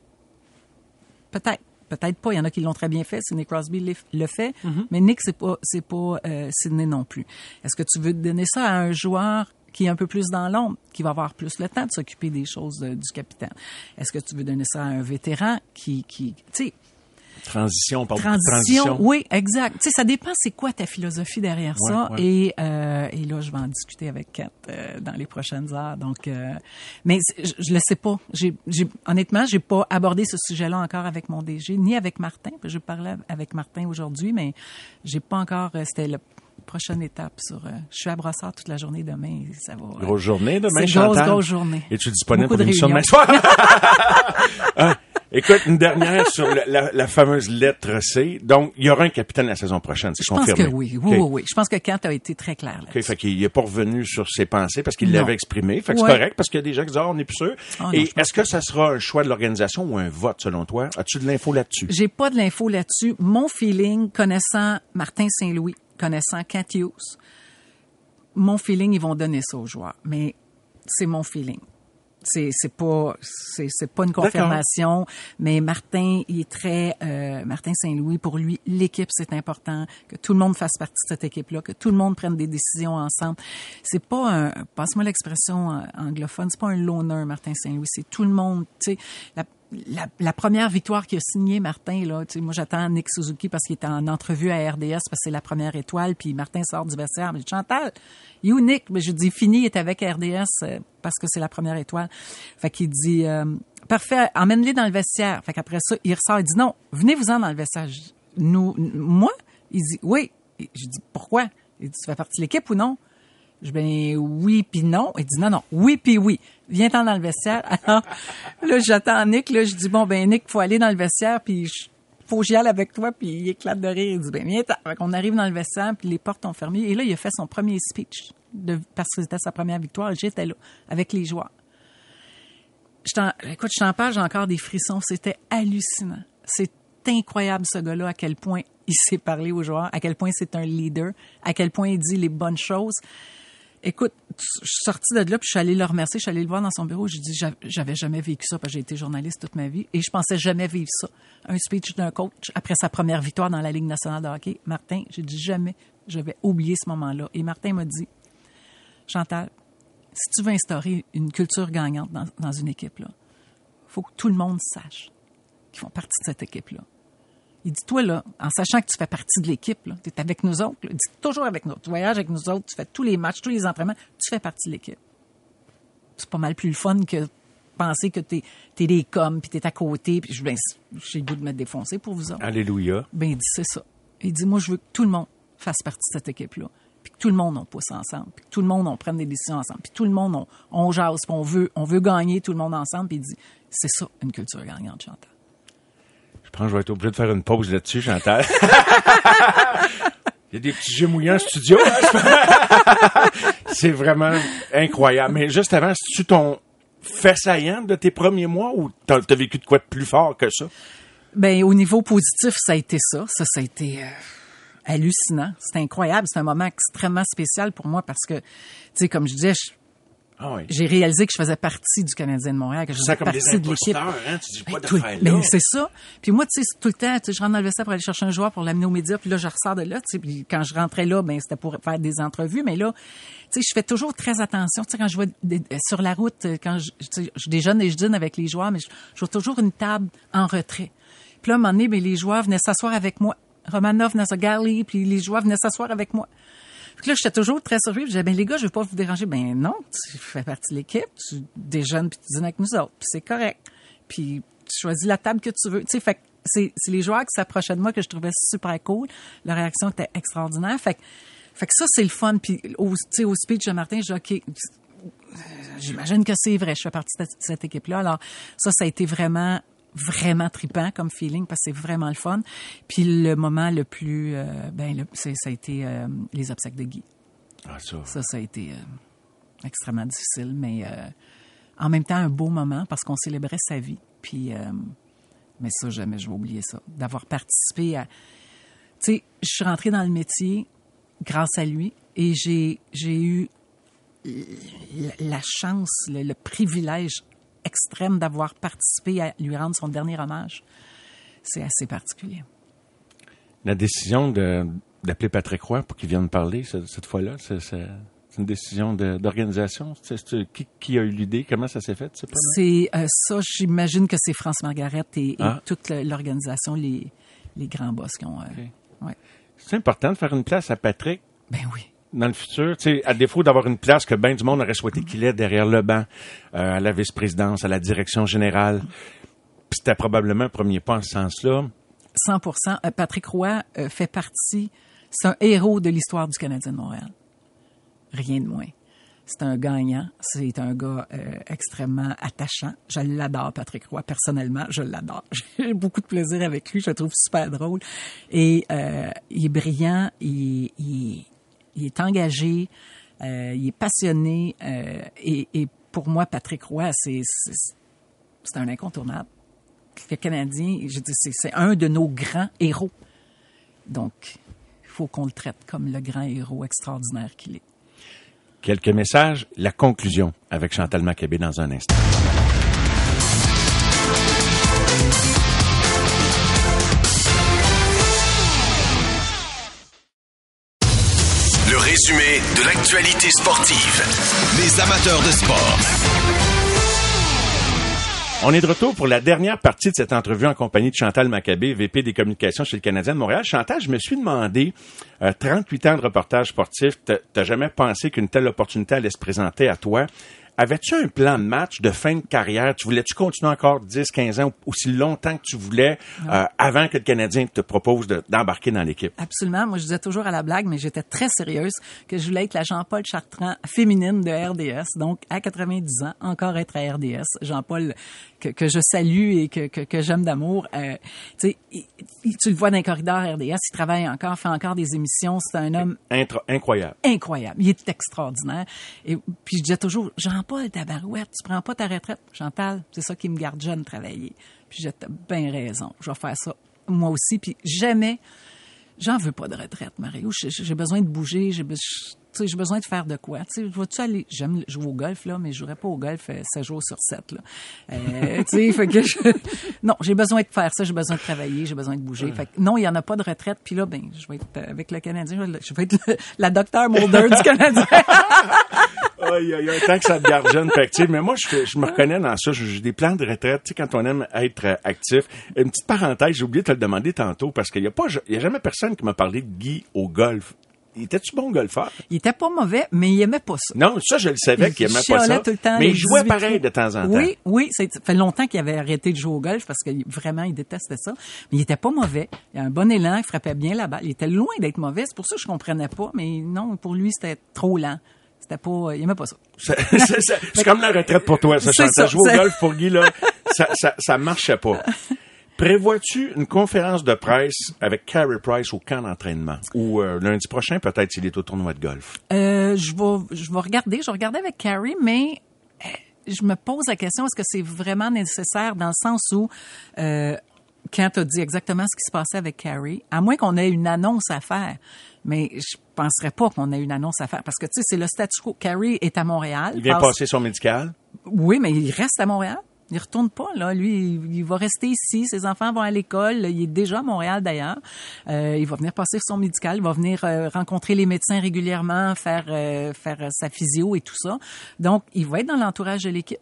Peut-être. Peut-être pas. Il y en a qui l'ont très bien fait. Sidney Crosby le- fait. Mais Nick, c'est pas, c'est pas euh, Sidney non plus. Est-ce que tu veux donner ça à un joueur qui est un peu plus dans l'ombre, qui va avoir plus le temps de s'occuper des choses euh, du capitaine? Est-ce que tu veux donner ça à un vétéran qui, qui, tu sais, Transition, on parle de transition, transition. oui, exact. Tu sais, ça dépend c'est quoi ta philosophie derrière Ouais, ça. ouais. Et, euh, et là, je vais en discuter avec Kat euh, dans les prochaines heures. Donc, euh, mais je, je le sais pas. J'ai, j'ai, honnêtement, j'ai pas abordé ce sujet-là encore avec mon DG, ni avec Martin. Je parlais avec Martin aujourd'hui, mais j'ai pas encore. euh, C'était la prochaine étape sur. euh, je suis à Brossard toute la journée demain. et Ça va. Grosse journée demain, C'est grosse, Chantal? grosse journée. Es-tu disponible Beaucoup pour de l'émission demain réunions. *laughs* *laughs* Écoute, une dernière sur la, la- la fameuse lettre C. Donc, il y aura un capitaine la saison prochaine, c'est Je pense que oui, oui, oui, oui. Je pense que Kant a été très clair là. OK, fait qu'il n'est pas revenu sur ses pensées parce qu'il l'avait exprimé. Fait que c'est correct parce qu'il y a des gens qui disent, ah, on n'est plus sûr. Ah Et est-ce que ça sera un choix de l'organisation ou un vote, selon toi? As-tu de l'info là-dessus? J'ai pas de l'info là-dessus. Mon feeling, connaissant Martin Saint-Louis, connaissant Kent Hughes, mon feeling, ils vont donner ça aux joueurs. Mais c'est mon feeling. C'est c'est pas c'est c'est pas une confirmation, mais Martin il est très euh, Martin Saint-Louis pour lui l'équipe c'est important que tout le monde fasse partie de cette équipe là, que tout le monde prenne des décisions ensemble. C'est pas un passe-moi l'expression euh, anglophone, c'est pas un loner Martin Saint-Louis, c'est tout le monde, tu sais la, première victoire qu'il a signée, Martin, là, tu sais, moi j'attends Nick Suzuki parce qu'il est en entrevue à RDS parce que c'est la première étoile, puis Martin sort du vestiaire, mais Chantal, you Nick, mais je dis fini, il est avec RDS euh, parce que c'est la première étoile. Fait qu'il dit euh, parfait, emmène-les dans le vestiaire. Fait qu'après ça, il ressort, il dit non, venez-vous-en dans le vestiaire. Nous, moi, il dit oui. Je dis pourquoi? Il dit tu fais partie de l'équipe ou non? Je ben oui puis non. Il dit non non, oui puis oui. Viens-t'en dans le vestiaire. *laughs* Alors là j'attends Nick là, je dis bon ben Nick, faut aller dans le vestiaire puis faut que j'y aille avec toi puis il éclate de rire. Il dit ben viens-t'en. Qu'on arrive dans le vestiaire puis les portes ont fermé et là il a fait son premier speech de, parce que c'était sa première victoire j'étais là avec les joueurs. Je écoute, je t'en parle, j'ai encore des frissons. C'était hallucinant. C'est incroyable, ce gars-là, à quel point il sait parler aux joueurs, à quel point c'est un leader, à quel point il dit les bonnes choses. Écoute, je suis sortie de là, puis je suis allée le remercier, je suis allée le voir dans son bureau, j'ai dit, J'a- j'avais jamais vécu ça, parce que j'ai été journaliste toute ma vie, et je pensais jamais vivre ça. Un speech d'un coach après sa première victoire dans la Ligue nationale de hockey. Martin, j'ai dit jamais, je vais oublier ce moment-là. Et Martin m'a dit, Chantal, si tu veux instaurer une culture gagnante dans, dans une équipe, là, faut que tout le monde sache qu'ils font partie de cette équipe-là. Il dit, toi, là, en sachant que tu fais partie de l'équipe, tu es avec nous autres, là, il dit, toujours avec nous, tu voyages avec nous autres, tu fais tous les matchs, tous les entraînements, tu fais partie de l'équipe. C'est pas mal plus le fun que penser que t'es es des coms, puis t'es à côté, puis je- ben, j'ai le goût de me défoncer pour vous autres. Alléluia. Ben, il dit, c'est ça. Il dit, moi, je veux que tout le monde fasse partie de cette équipe-là. Puis que tout le monde, on pousse ensemble. Puis que tout le monde, on prenne des décisions ensemble. Puis tout le monde, on, on jase. Puis on veut, on veut gagner tout le monde ensemble. Puis il dit, c'est ça, une culture gagnante, Chantal. Je pense que je vais être obligé de faire une pause là-dessus, Chantal. *laughs* Il y a des petits jeux mouillants en studio. hein, *laughs* c'est vraiment incroyable. Mais juste avant, c'est-tu ton fait saillant de tes premiers mois ou t'as as vécu de quoi de plus fort que ça? Ben, au niveau positif, ça a été ça. Ça, ça a été euh, hallucinant. C'était incroyable. C'est un moment extrêmement spécial pour moi parce que, tu sais, comme je disais, je- Ah oui. j'ai réalisé que je faisais partie du Canadien de Montréal, que je faisais partie de l'équipe. hein? Tu dis pas Ben, là. c'est ça. Puis moi, tu sais, tout le temps, tu sais, je rentre dans le vestiaire pour aller chercher un joueur pour l'amener aux médias, puis là, je ressors de là, tu sais, puis quand je rentrais là, ben c'était pour faire des entrevues, mais là, tu sais, je fais toujours très attention, tu sais, quand je vais des- sur la route, quand je, tu sais, je déjeune et je dîne avec les joueurs, mais je, je vois toujours une table en retrait. Puis là, à un moment donné, ben, les joueurs venaient s'asseoir avec moi. Romanov Garley, puis les joueurs venaient s'asseoir avec moi. Puis là, j'étais toujours très surprise. Je disais, ben les gars, je veux pas vous déranger. Ben non, tu fais partie de l'équipe, tu déjeunes puis tu dînes avec nous autres, puis c'est correct. Puis tu choisis la table que tu veux. Tu sais, fait c'est les joueurs qui s'approchaient de moi que je trouvais super cool. Leur réaction était extraordinaire. Fait que, fait que ça, c'est le fun. Puis au, au speech de Martin, je dis, OK, j'imagine que c'est vrai. Je fais partie de cette équipe-là. Alors, ça, ça a été vraiment, vraiment tripant comme feeling parce que c'est vraiment le fun. Puis le moment le plus, euh, ben, le- ça a été euh, les obsèques de Guy. Ah, ça. Ça, ça a été euh, extrêmement difficile, mais en même temps un beau moment parce qu'on célébrait sa vie. Puis, mais ça, jamais je vais oublier ça. D'avoir participé à. Tu sais, je suis rentrée dans le métier grâce à lui et j'ai eu la, la chance, le, le privilège extrême d'avoir participé à lui rendre son dernier hommage. C'est assez particulier. La décision d'appeler Patrick Roy pour qu'il vienne parler ce- cette fois-là, c'est une décision d'organisation? Qui, qui a eu l'idée? Comment ça s'est fait? C'est euh, ça, j'imagine que c'est France Margaret et, et Ah. toute l'organisation, les, les grands boss qui ont. euh, ouais. C'est important de faire une place à Patrick Ben oui. Dans le futur, à défaut d'avoir une place que bien du monde aurait souhaité qu'il ait derrière le banc, euh, à la vice-présidence, à la direction générale. C'était probablement un premier pas en ce sens-là. 100% Euh, Patrick Roy euh, fait partie, c'est un héros de l'histoire du Canadien de Montréal. Rien de moins. C'est un gagnant. C'est un gars extrêmement attachant. Je l'adore, Patrick Roy. Personnellement, je l'adore. *laughs* J'ai beaucoup de plaisir avec lui. Je le trouve super drôle. Et il est brillant. Il, il- il est engagé. euh, il est passionné. euh, et, pour moi, Patrick Roy, c'est un incontournable. Le Canadien, je dis, c'est c'est un de nos grands héros. Donc, il faut qu'on le traite comme le grand héros extraordinaire qu'il est. Quelques messages, la conclusion avec Chantal Maccabé dans un instant. Résumé de l'actualité sportive. Les amateurs de sport. On est de retour pour la dernière partie de cette entrevue en compagnie de Chantal Maccabé, VP des communications chez le Canadien de Montréal. Chantal, je me suis demandé, euh, 38 ans de reportage sportif, t'as- t'as jamais pensé qu'une telle opportunité allait se présenter à toi? Avais-tu un plan de match de fin de carrière? Tu voulais-tu continuer encore 10, 15 ans, aussi longtemps que tu voulais, euh, avant que le Canadien te propose de- d'embarquer dans l'équipe? Absolument. Moi, je disais toujours à la blague, mais j'étais très sérieuse que je voulais être la Jean-Paul Chartrand féminine de RDS. Donc, à 90 ans, encore être à RDS. Jean-Paul, que, que je salue et que, que, que j'aime d'amour. Euh, tu le vois dans les corridors RDS, il travaille encore, fait encore des émissions. C'est un homme Intra- incroyable. incroyable. Il est extraordinaire. Et puis je disais toujours, Barouette, tu prends pas ta retraite. Chantal, c'est ça qui me garde jeune, travailler. Puis j'ai bien raison. Je vais faire ça moi aussi. Puis jamais, j'en veux pas de retraite, Mario. J'ai besoin de bouger, j'ai be- tu sais, j'ai besoin de faire de quoi. Tu sais, vas-tu aller, j'aime jouer au golf, là, mais je jouerais pas au golf euh, 7 jours sur 7, là. Euh, tu sais, fait que je- *laughs* non, j'ai besoin de faire ça, j'ai besoin de travailler, j'ai besoin de bouger. Fait que non, il y en a pas de retraite. Puis là, ben, je vais être euh, avec le Canadien, je vais- être le- la docteur Mulder du Canadien. *laughs* Aïe, aïe, aïe, tant que ça te garde jeune, actif. Mais moi, je, je me reconnais dans ça. J'ai des plans de retraite, tu sais, quand on aime être euh, actif. Une petite parenthèse, j'ai oublié de te le demander tantôt, parce qu'il y a pas, il y a jamais personne qui m'a parlé de Guy au golf. Il était-tu bon golfeur? Il était pas mauvais, mais il aimait pas ça. Non, ça, je le savais qu'il aimait pas ça. tout le temps, mais il jouait 18 pareil de temps en temps. Oui, oui, ça fait longtemps qu'il avait arrêté de jouer au golf parce que vraiment il détestait ça. Mais il était pas mauvais. Il a un bon élan, il frappait bien la balle. Il était loin d'être mauvais, c'est pour ça que je comprenais pas. Mais non, pour lui c'était trop lent. C'était pas, il aimait pas ça. *laughs* C'est comme la retraite pour toi, ça, Chantal. Jouer au golf pour Guy, là, *laughs* ça, ça, ça marchait pas. Prévois-tu une conférence de presse avec Carey Price au camp d'entraînement? Ou euh, lundi prochain, peut-être, s'il est au tournoi de golf? Euh, je vais, je vais regarder. Je vais regarder avec Carrie, mais euh, je me pose la question est-ce que c'est vraiment nécessaire dans le sens où euh, quand tu as dit exactement ce qui se passait avec Carrie, à moins qu'on ait une annonce à faire, mais je penserais pas qu'on ait une annonce à faire parce que tu sais c'est le statu quo. Carrie est à Montréal. Il vient passe- passer son médical? Oui, mais il reste à Montréal. Il retourne pas là. Lui, il, il va rester ici. Ses enfants vont à l'école. Il est déjà à Montréal d'ailleurs. Euh, il va venir passer son médical. Il va venir euh, rencontrer les médecins régulièrement, faire euh, faire euh, sa physio et tout ça. Donc, il va être dans l'entourage de l'équipe.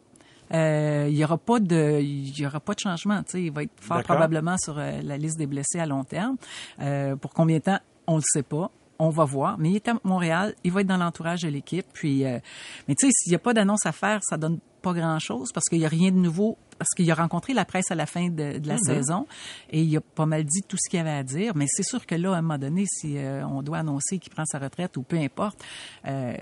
Euh, il y aura pas de il y aura pas de changement. Tu sais, il va être fort probablement sur euh, la liste des blessés à long terme. Euh, pour combien de temps, on le sait pas. On va voir. Mais il est à Montréal. Il va être dans l'entourage de l'équipe. Puis, euh, mais tu sais, s'il n'y a pas d'annonce à faire, ça donne pas grand-chose parce qu'il n'y a rien de nouveau. Parce qu'il a rencontré la presse à la fin de, de la saison et il a pas mal dit tout ce qu'il avait à dire. Mais c'est sûr que là, à un moment donné, si euh, on doit annoncer qu'il prend sa retraite ou peu importe, euh,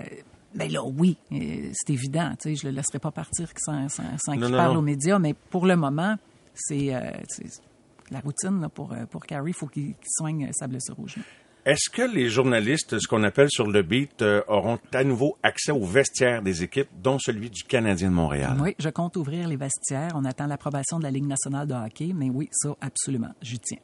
ben là, oui, c'est évident. Tu sais, je le laisserai pas partir sans, sans, qu'il parle non. aux médias. Mais pour le moment, c'est euh, la routine là, pour pour Carrie. Il faut qu'il soigne sa blessure genou. Est-ce que les journalistes, ce qu'on appelle sur le beat, euh, auront à nouveau accès aux vestiaires des équipes, dont celui du Canadien de Montréal? Oui, je compte ouvrir les vestiaires. On attend l'approbation de la Ligue nationale de hockey, mais oui, ça, absolument, j'y tiens.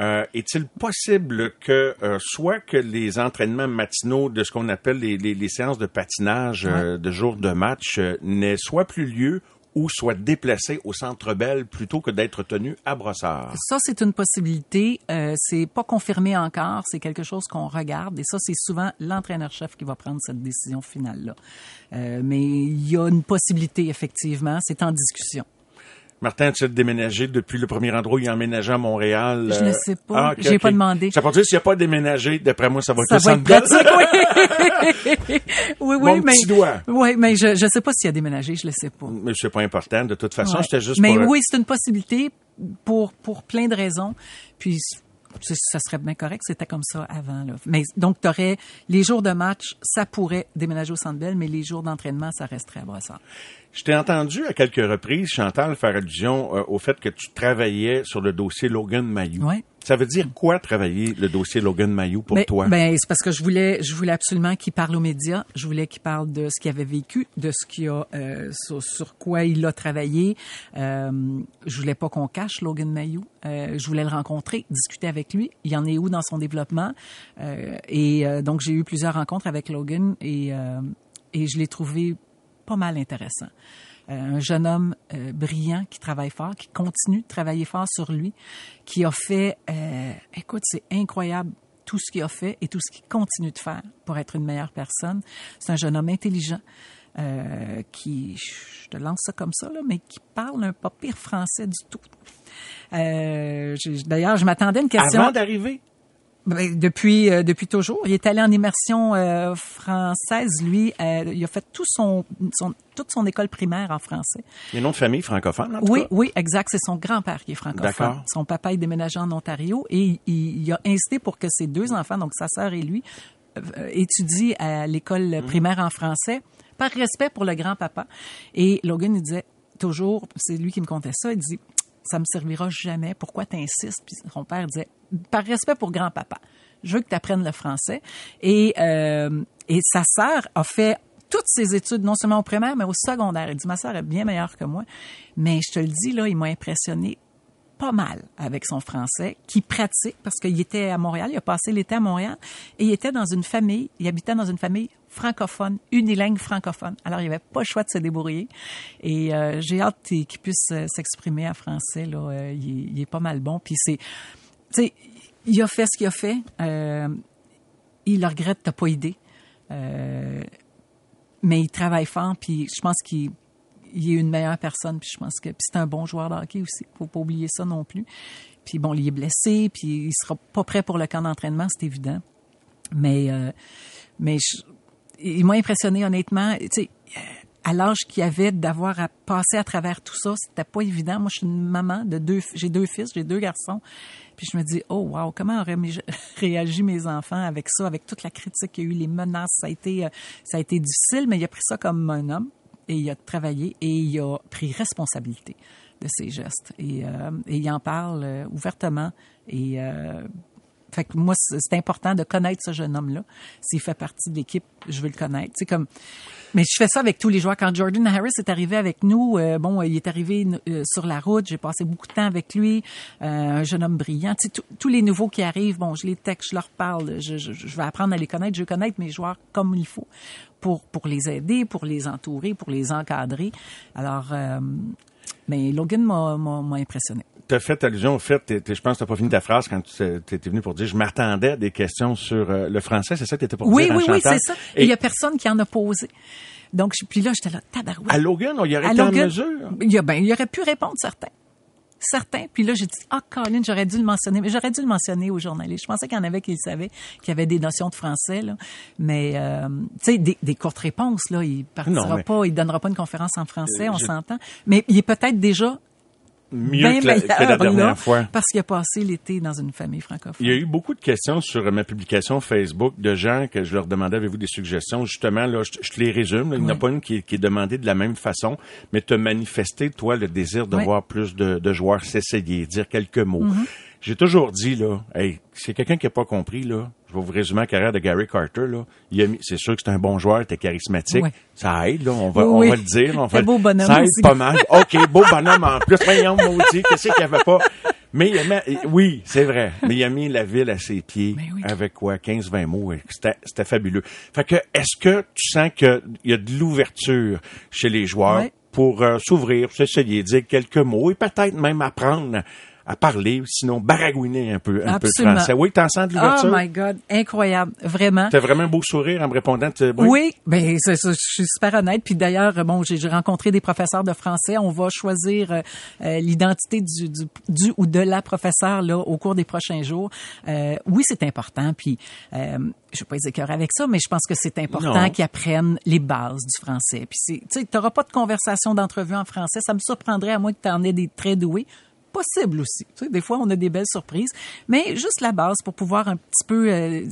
Euh, Est-il possible que euh, soit que les entraînements matinaux de ce qu'on appelle les, les- les séances de patinage de jour de match n'aient soit plus lieu ou soient déplacés au Centre Bell plutôt que d'être tenus à Brossard? Ça, c'est une possibilité. Euh, c'est pas confirmé encore. C'est quelque chose qu'on regarde. Et ça, c'est souvent l'entraîneur-chef qui va prendre cette décision finale-là. Euh, mais il y a une possibilité, effectivement. C'est en discussion. Martin, tu as déménagé depuis le premier endroit où il a emménagé à Montréal? Je euh, ne sais pas. ok, J'ai ok. pas demandé. Ça veut dire s'il n'y a pas déménagé, d'après moi, ça va Ça être va Bell. pratique, oui. *laughs* oui, oui, Mon mais, petit doigt. Oui, mais je, je sais pas s'il a déménagé, je le sais pas. Mais c'est pas important. De toute façon, Ouais. c'était juste Mais pour... oui, c'est une possibilité pour pour plein de raisons. Puis ça serait bien correct, c'était comme ça avant. Là. Mais donc, tu aurais les jours de match, ça pourrait déménager au Centre Bell, mais les jours d'entraînement, ça resterait à Brossard. Je t'ai entendu à quelques reprises, Chantal, faire allusion euh, au fait que tu travaillais sur le dossier Logan Mayou. Ouais. Ça veut dire quoi travailler le dossier Logan Mayou pour Ben- toi? Ben, c'est parce que je voulais, je voulais absolument qu'il parle aux médias. Je voulais qu'il parle de ce qu'il avait vécu, de ce qu'il a, euh, sur, sur quoi il a travaillé. Euh, je voulais pas qu'on cache Logan Mayou. Euh, je voulais le rencontrer, discuter avec lui. Il en est où dans son développement? Euh, Et euh, donc j'ai eu plusieurs rencontres avec Logan et euh, et je l'ai trouvé pas mal intéressant. Euh, un jeune homme euh, brillant qui travaille fort, qui continue de travailler fort sur lui, qui a fait, euh, écoute, c'est incroyable tout ce qu'il a fait et tout ce qu'il continue de faire pour être une meilleure personne. C'est un jeune homme intelligent euh, qui, je te lance ça comme ça, là, mais qui parle un pas pire français du tout. D'ailleurs, je m'attendais à une question. Avant d'arriver? Ben, depuis euh, depuis toujours, il est allé en immersion euh, française. Lui, euh, il a fait tout son, son toute son école primaire en français. Les noms de famille francophones, en tout Oui, cas? oui, exact. C'est son grand-père qui est francophone. Son papa est déménagé en Ontario et il, il a insisté pour que ses deux enfants, donc sa sœur et lui, euh, étudient à l'école Mhm. primaire en français par respect pour le grand-papa. Et Logan, il disait toujours, c'est lui qui me contait ça, il dit, ça me servira jamais. Pourquoi t'insistes? Puis son père disait, par respect pour grand-papa, je veux que tu apprennes le français. Et, euh, et sa sœur a fait toutes ses études, non seulement au primaire, mais au secondaire. Il dit, ma sœur est bien meilleure que moi. Mais je te le dis, là, il m'a impressionné pas mal avec son français, qui pratique parce qu'il était à Montréal, il a passé l'été à Montréal et il était dans une famille, il habitait dans une famille francophone, unilingue francophone. Alors il avait pas le choix de se débrouiller et euh, j'ai hâte qu'il puisse euh, s'exprimer en français là, euh, il, est, pas mal bon puis c'est tu sais il a fait ce qu'il a fait euh, il le regrette, t'as pas idée. Euh, mais il travaille fort, puis je pense qu'il il est une meilleure personne, puis je pense que c'est un bon joueur de hockey aussi. Faut pas oublier ça non plus. Puis bon, il est blessé, puis il sera pas prêt pour le camp d'entraînement, c'est évident. Mais euh, mais je, il m'a impressionné honnêtement. Tu sais, à l'âge qu'il avait d'avoir à passer à travers tout ça, c'était pas évident. Moi, je suis une maman de deux, j'ai deux fils, j'ai deux garçons. Puis je me dis, oh wow, comment auraient *laughs* réagi mes enfants avec ça, avec toute la critique qu'il y a eu, les menaces, ça a été, ça a été difficile, mais il a pris ça comme un homme et il a travaillé et il a pris responsabilité de ses gestes et, euh, et il en parle euh, ouvertement et euh, fait que moi c'est important de connaître ce jeune homme là s'il fait partie de l'équipe je veux le connaître. C'est comme mais je fais ça avec tous les joueurs. Quand Jordan Harris est arrivé avec nous euh, bon il est arrivé euh, sur la route. J'ai passé beaucoup de temps avec lui. Euh, un jeune homme brillant. Tu sais, tous les nouveaux qui arrivent bon je les texte je leur parle. Je, je, je vais apprendre à les connaître. Je veux connaître mes joueurs comme il faut pour pour les aider pour les entourer pour les encadrer. Alors mais Logan m'a impressionné. Tu as fait allusion au fait, t es, t es, je pense que tu n'as pas fini ta phrase quand tu étais venu pour dire je m'attendais à des questions sur euh, le français, c'est ça que tu étais pour oui, dire Oui, oui, Chantal? c'est ça. Et il n'y a personne qui en a posé. Donc, puis là, j'étais là, tabarouette. À Logan, on y aurait été en mesure? Il, a, ben, il aurait pu répondre, certains. Certains. Puis là, j'ai dit, ah, Colin, j'aurais dû le mentionner. Mais j'aurais dû le mentionner aux journalistes. Je pensais qu'il y en avait qui le savaient, qu'il y avait des notions de français, là. Mais, euh, tu sais, des, des, courtes réponses, là. Il partira non, mais... pas, il donnera pas une conférence en français, euh, on je... s'entend. Mais il est peut-être déjà mieux que la, que la, dernière là, fois. Parce qu'il a passé l'été dans une famille francophone. Il y a eu beaucoup de questions sur ma publication Facebook de gens que je leur demandais avez-vous des suggestions? Justement, là, je, je te les résume. Là, il n'y en a pas une qui, qui, est demandée de la même façon, mais te manifester, toi, le désir de oui. voir plus de, de joueurs s'essayer, dire quelques mots. Mm-hmm. J'ai toujours dit, là, hey, c'est quelqu'un qui n'a pas compris, là, je vais vous résumer la carrière de Gary Carter, là. C'est sûr que c'est un bon joueur, était charismatique. Ça aide, là, on va, oui. on va le dire. On va, beau bonhomme ça aide aussi. pas mal. OK, beau bonhomme en plus. Voyons, maudit, qu'est-ce qu'il n'y avait pas? Mais il a mis, oui, c'est vrai, mais il a mis la ville à ses pieds oui. avec quoi, 15-20 mots. C'était fabuleux. Fait que, est-ce que tu sens qu'il y a de l'ouverture chez les joueurs pour euh, s'ouvrir, s'essayer, dire quelques mots et peut-être même apprendre à parler, sinon baragouiner un peu, un Absolument. peu français. Oui, t'en sens de l'ouverture? Oh my God, incroyable, vraiment. T'as vraiment un beau sourire en me répondant. Oui, oui ben je suis super honnête. Puis d'ailleurs, bon, j'ai rencontré des professeurs de français. On va choisir euh, l'identité du, du, du, ou de la professeure là au cours des prochains jours. Euh, oui, c'est important. Puis euh, je vais pas être écœurée avec ça, mais je pense que c'est important qu'ils apprennent les bases du français. Puis tu sais, t'auras pas de conversation d'entrevue en français. Ça me surprendrait à moins que tu en aies des très doués possible aussi. Tu sais, des fois, on a des belles surprises, mais juste la base pour pouvoir un petit peu euh,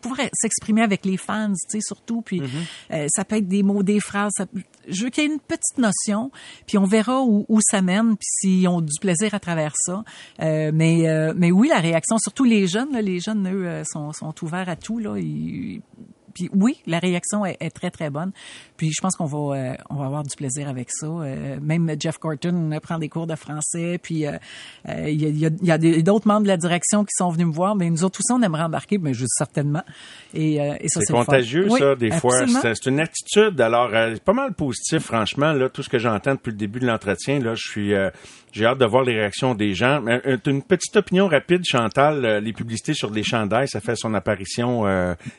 pouvoir s'exprimer avec les fans, tu sais, surtout. Puis Mm-hmm. mm -hmm. euh, ça peut être des mots, des phrases. Ça, je veux qu'il y ait une petite notion, puis on verra où, où ça mène, puis s'ils ont du plaisir à travers ça. Euh, mais mais oui, la réaction, surtout les jeunes, là, les jeunes eux euh, sont, sont ouverts à tout là. Ils, puis oui, la réaction est, est, très très bonne. Puis je pense qu'on va euh, on va avoir du plaisir avec ça. Euh, même Jeff Corton prend des cours de français. Puis euh, il y a, y a d'autres membres de la direction qui sont venus me voir. Mais nous autres aussi on aimerait embarquer, mais juste certainement. Et, et ça c'est contagieux oui, ça des absolument. fois. C'est une attitude. Alors pas mal positif franchement là. Tout ce que j'entends depuis le début de l'entretien là, je suis j'ai hâte de voir les réactions des gens. Mais une petite opinion rapide, Chantal. Les publicités sur les chandails, ça fait son apparition.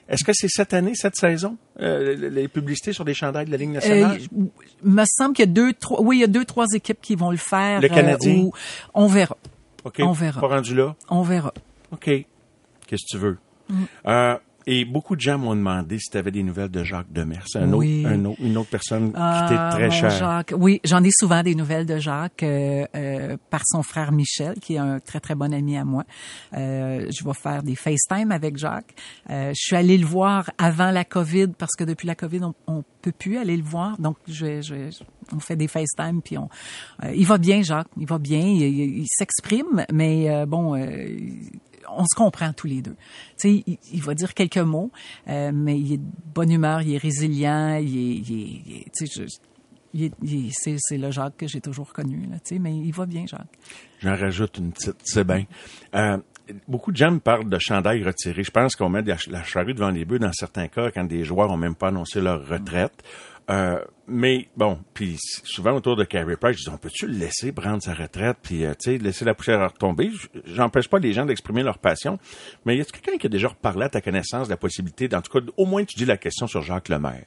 Est-ce que c'est cette année, cette saison, euh, les publicités sur les chandails de la Ligue nationale? Euh, il me semble qu'il y a deux, trois, oui, il y a deux, trois équipes qui vont le faire. Le Canadien? Euh, on verra. OK. On verra. Pas rendu là? On verra. OK. Qu'est-ce que tu veux? Mm. Et beaucoup de gens m'ont demandé si tu avais des nouvelles de Jacques Demers, un oui. autre, un autre, une autre personne ah, qui t'est très chère. Jacques. Oui, j'en ai souvent des nouvelles de Jacques euh, euh, par son frère Michel, qui est un très très bon ami à moi. Euh, je vais faire des FaceTime avec Jacques. Euh, je suis allée le voir avant la COVID parce que depuis la COVID on, on peut plus aller le voir, donc je, je, on fait des FaceTime puis on. euh, il va bien, Jacques. Il va bien. Il, il, il s'exprime, mais euh, bon on se comprend tous les deux. Tu sais, il, va dire quelques mots, euh, mais il est de bonne humeur, il est résilient, il est, il est, tu sais, c'est, le Jacques que j'ai toujours connu, tu sais, mais il va bien, Jacques. J'en rajoute une petite, c'est bien. Euh, beaucoup de gens parlent de chandail retiré. Je pense qu'on met la, charrue devant les bœufs dans certains cas quand des joueurs ont même pas annoncé leur retraite. Euh, mais bon, puis souvent autour de Carey Price, je dis on peut-tu le laisser prendre sa retraite puis euh, tu sais laisser la poussière retomber? J'empêche pas les gens d'exprimer leur passion, mais y a quelqu'un qui a déjà reparlé à ta connaissance de la possibilité, en tout cas au moins tu dis la question sur Jacques Lemaire,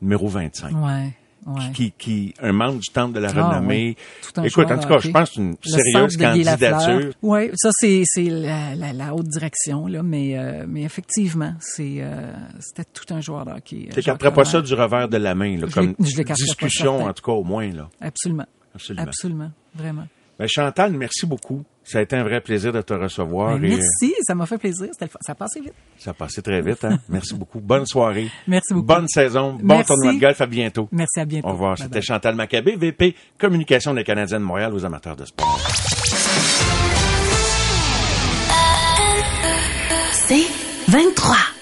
numéro 25 Ouais, ouais. qui, qui un membre du temple de la Ah, renommée. oui. Écoute, en tout cas, je pense que c'est une Le sérieuse candidature. Oui, ça c'est c'est la, la, la haute direction là, mais euh, mais effectivement, c'est euh, c'était tout un joueur de hockey. euh, Tu Jacques pas ça du revers de la main, là, Je comme discussion, en tout cas, au moins. Là. Absolument. Absolument. Absolument, vraiment. Ben, Chantal, merci beaucoup. Ça a été un vrai plaisir de te recevoir. Ben, et, merci, ça m'a fait plaisir. Le. Ça a passé vite. Ça a passé très vite. Hein? *laughs* Merci beaucoup. Bonne soirée. Merci beaucoup. Bonne saison. Bon Merci. tournoi de golf. À bientôt. Merci, à bientôt. Au revoir. C'était. Chantal Maccabé, VP Communication des Canadiens de Montréal aux amateurs de sport. C'est 23.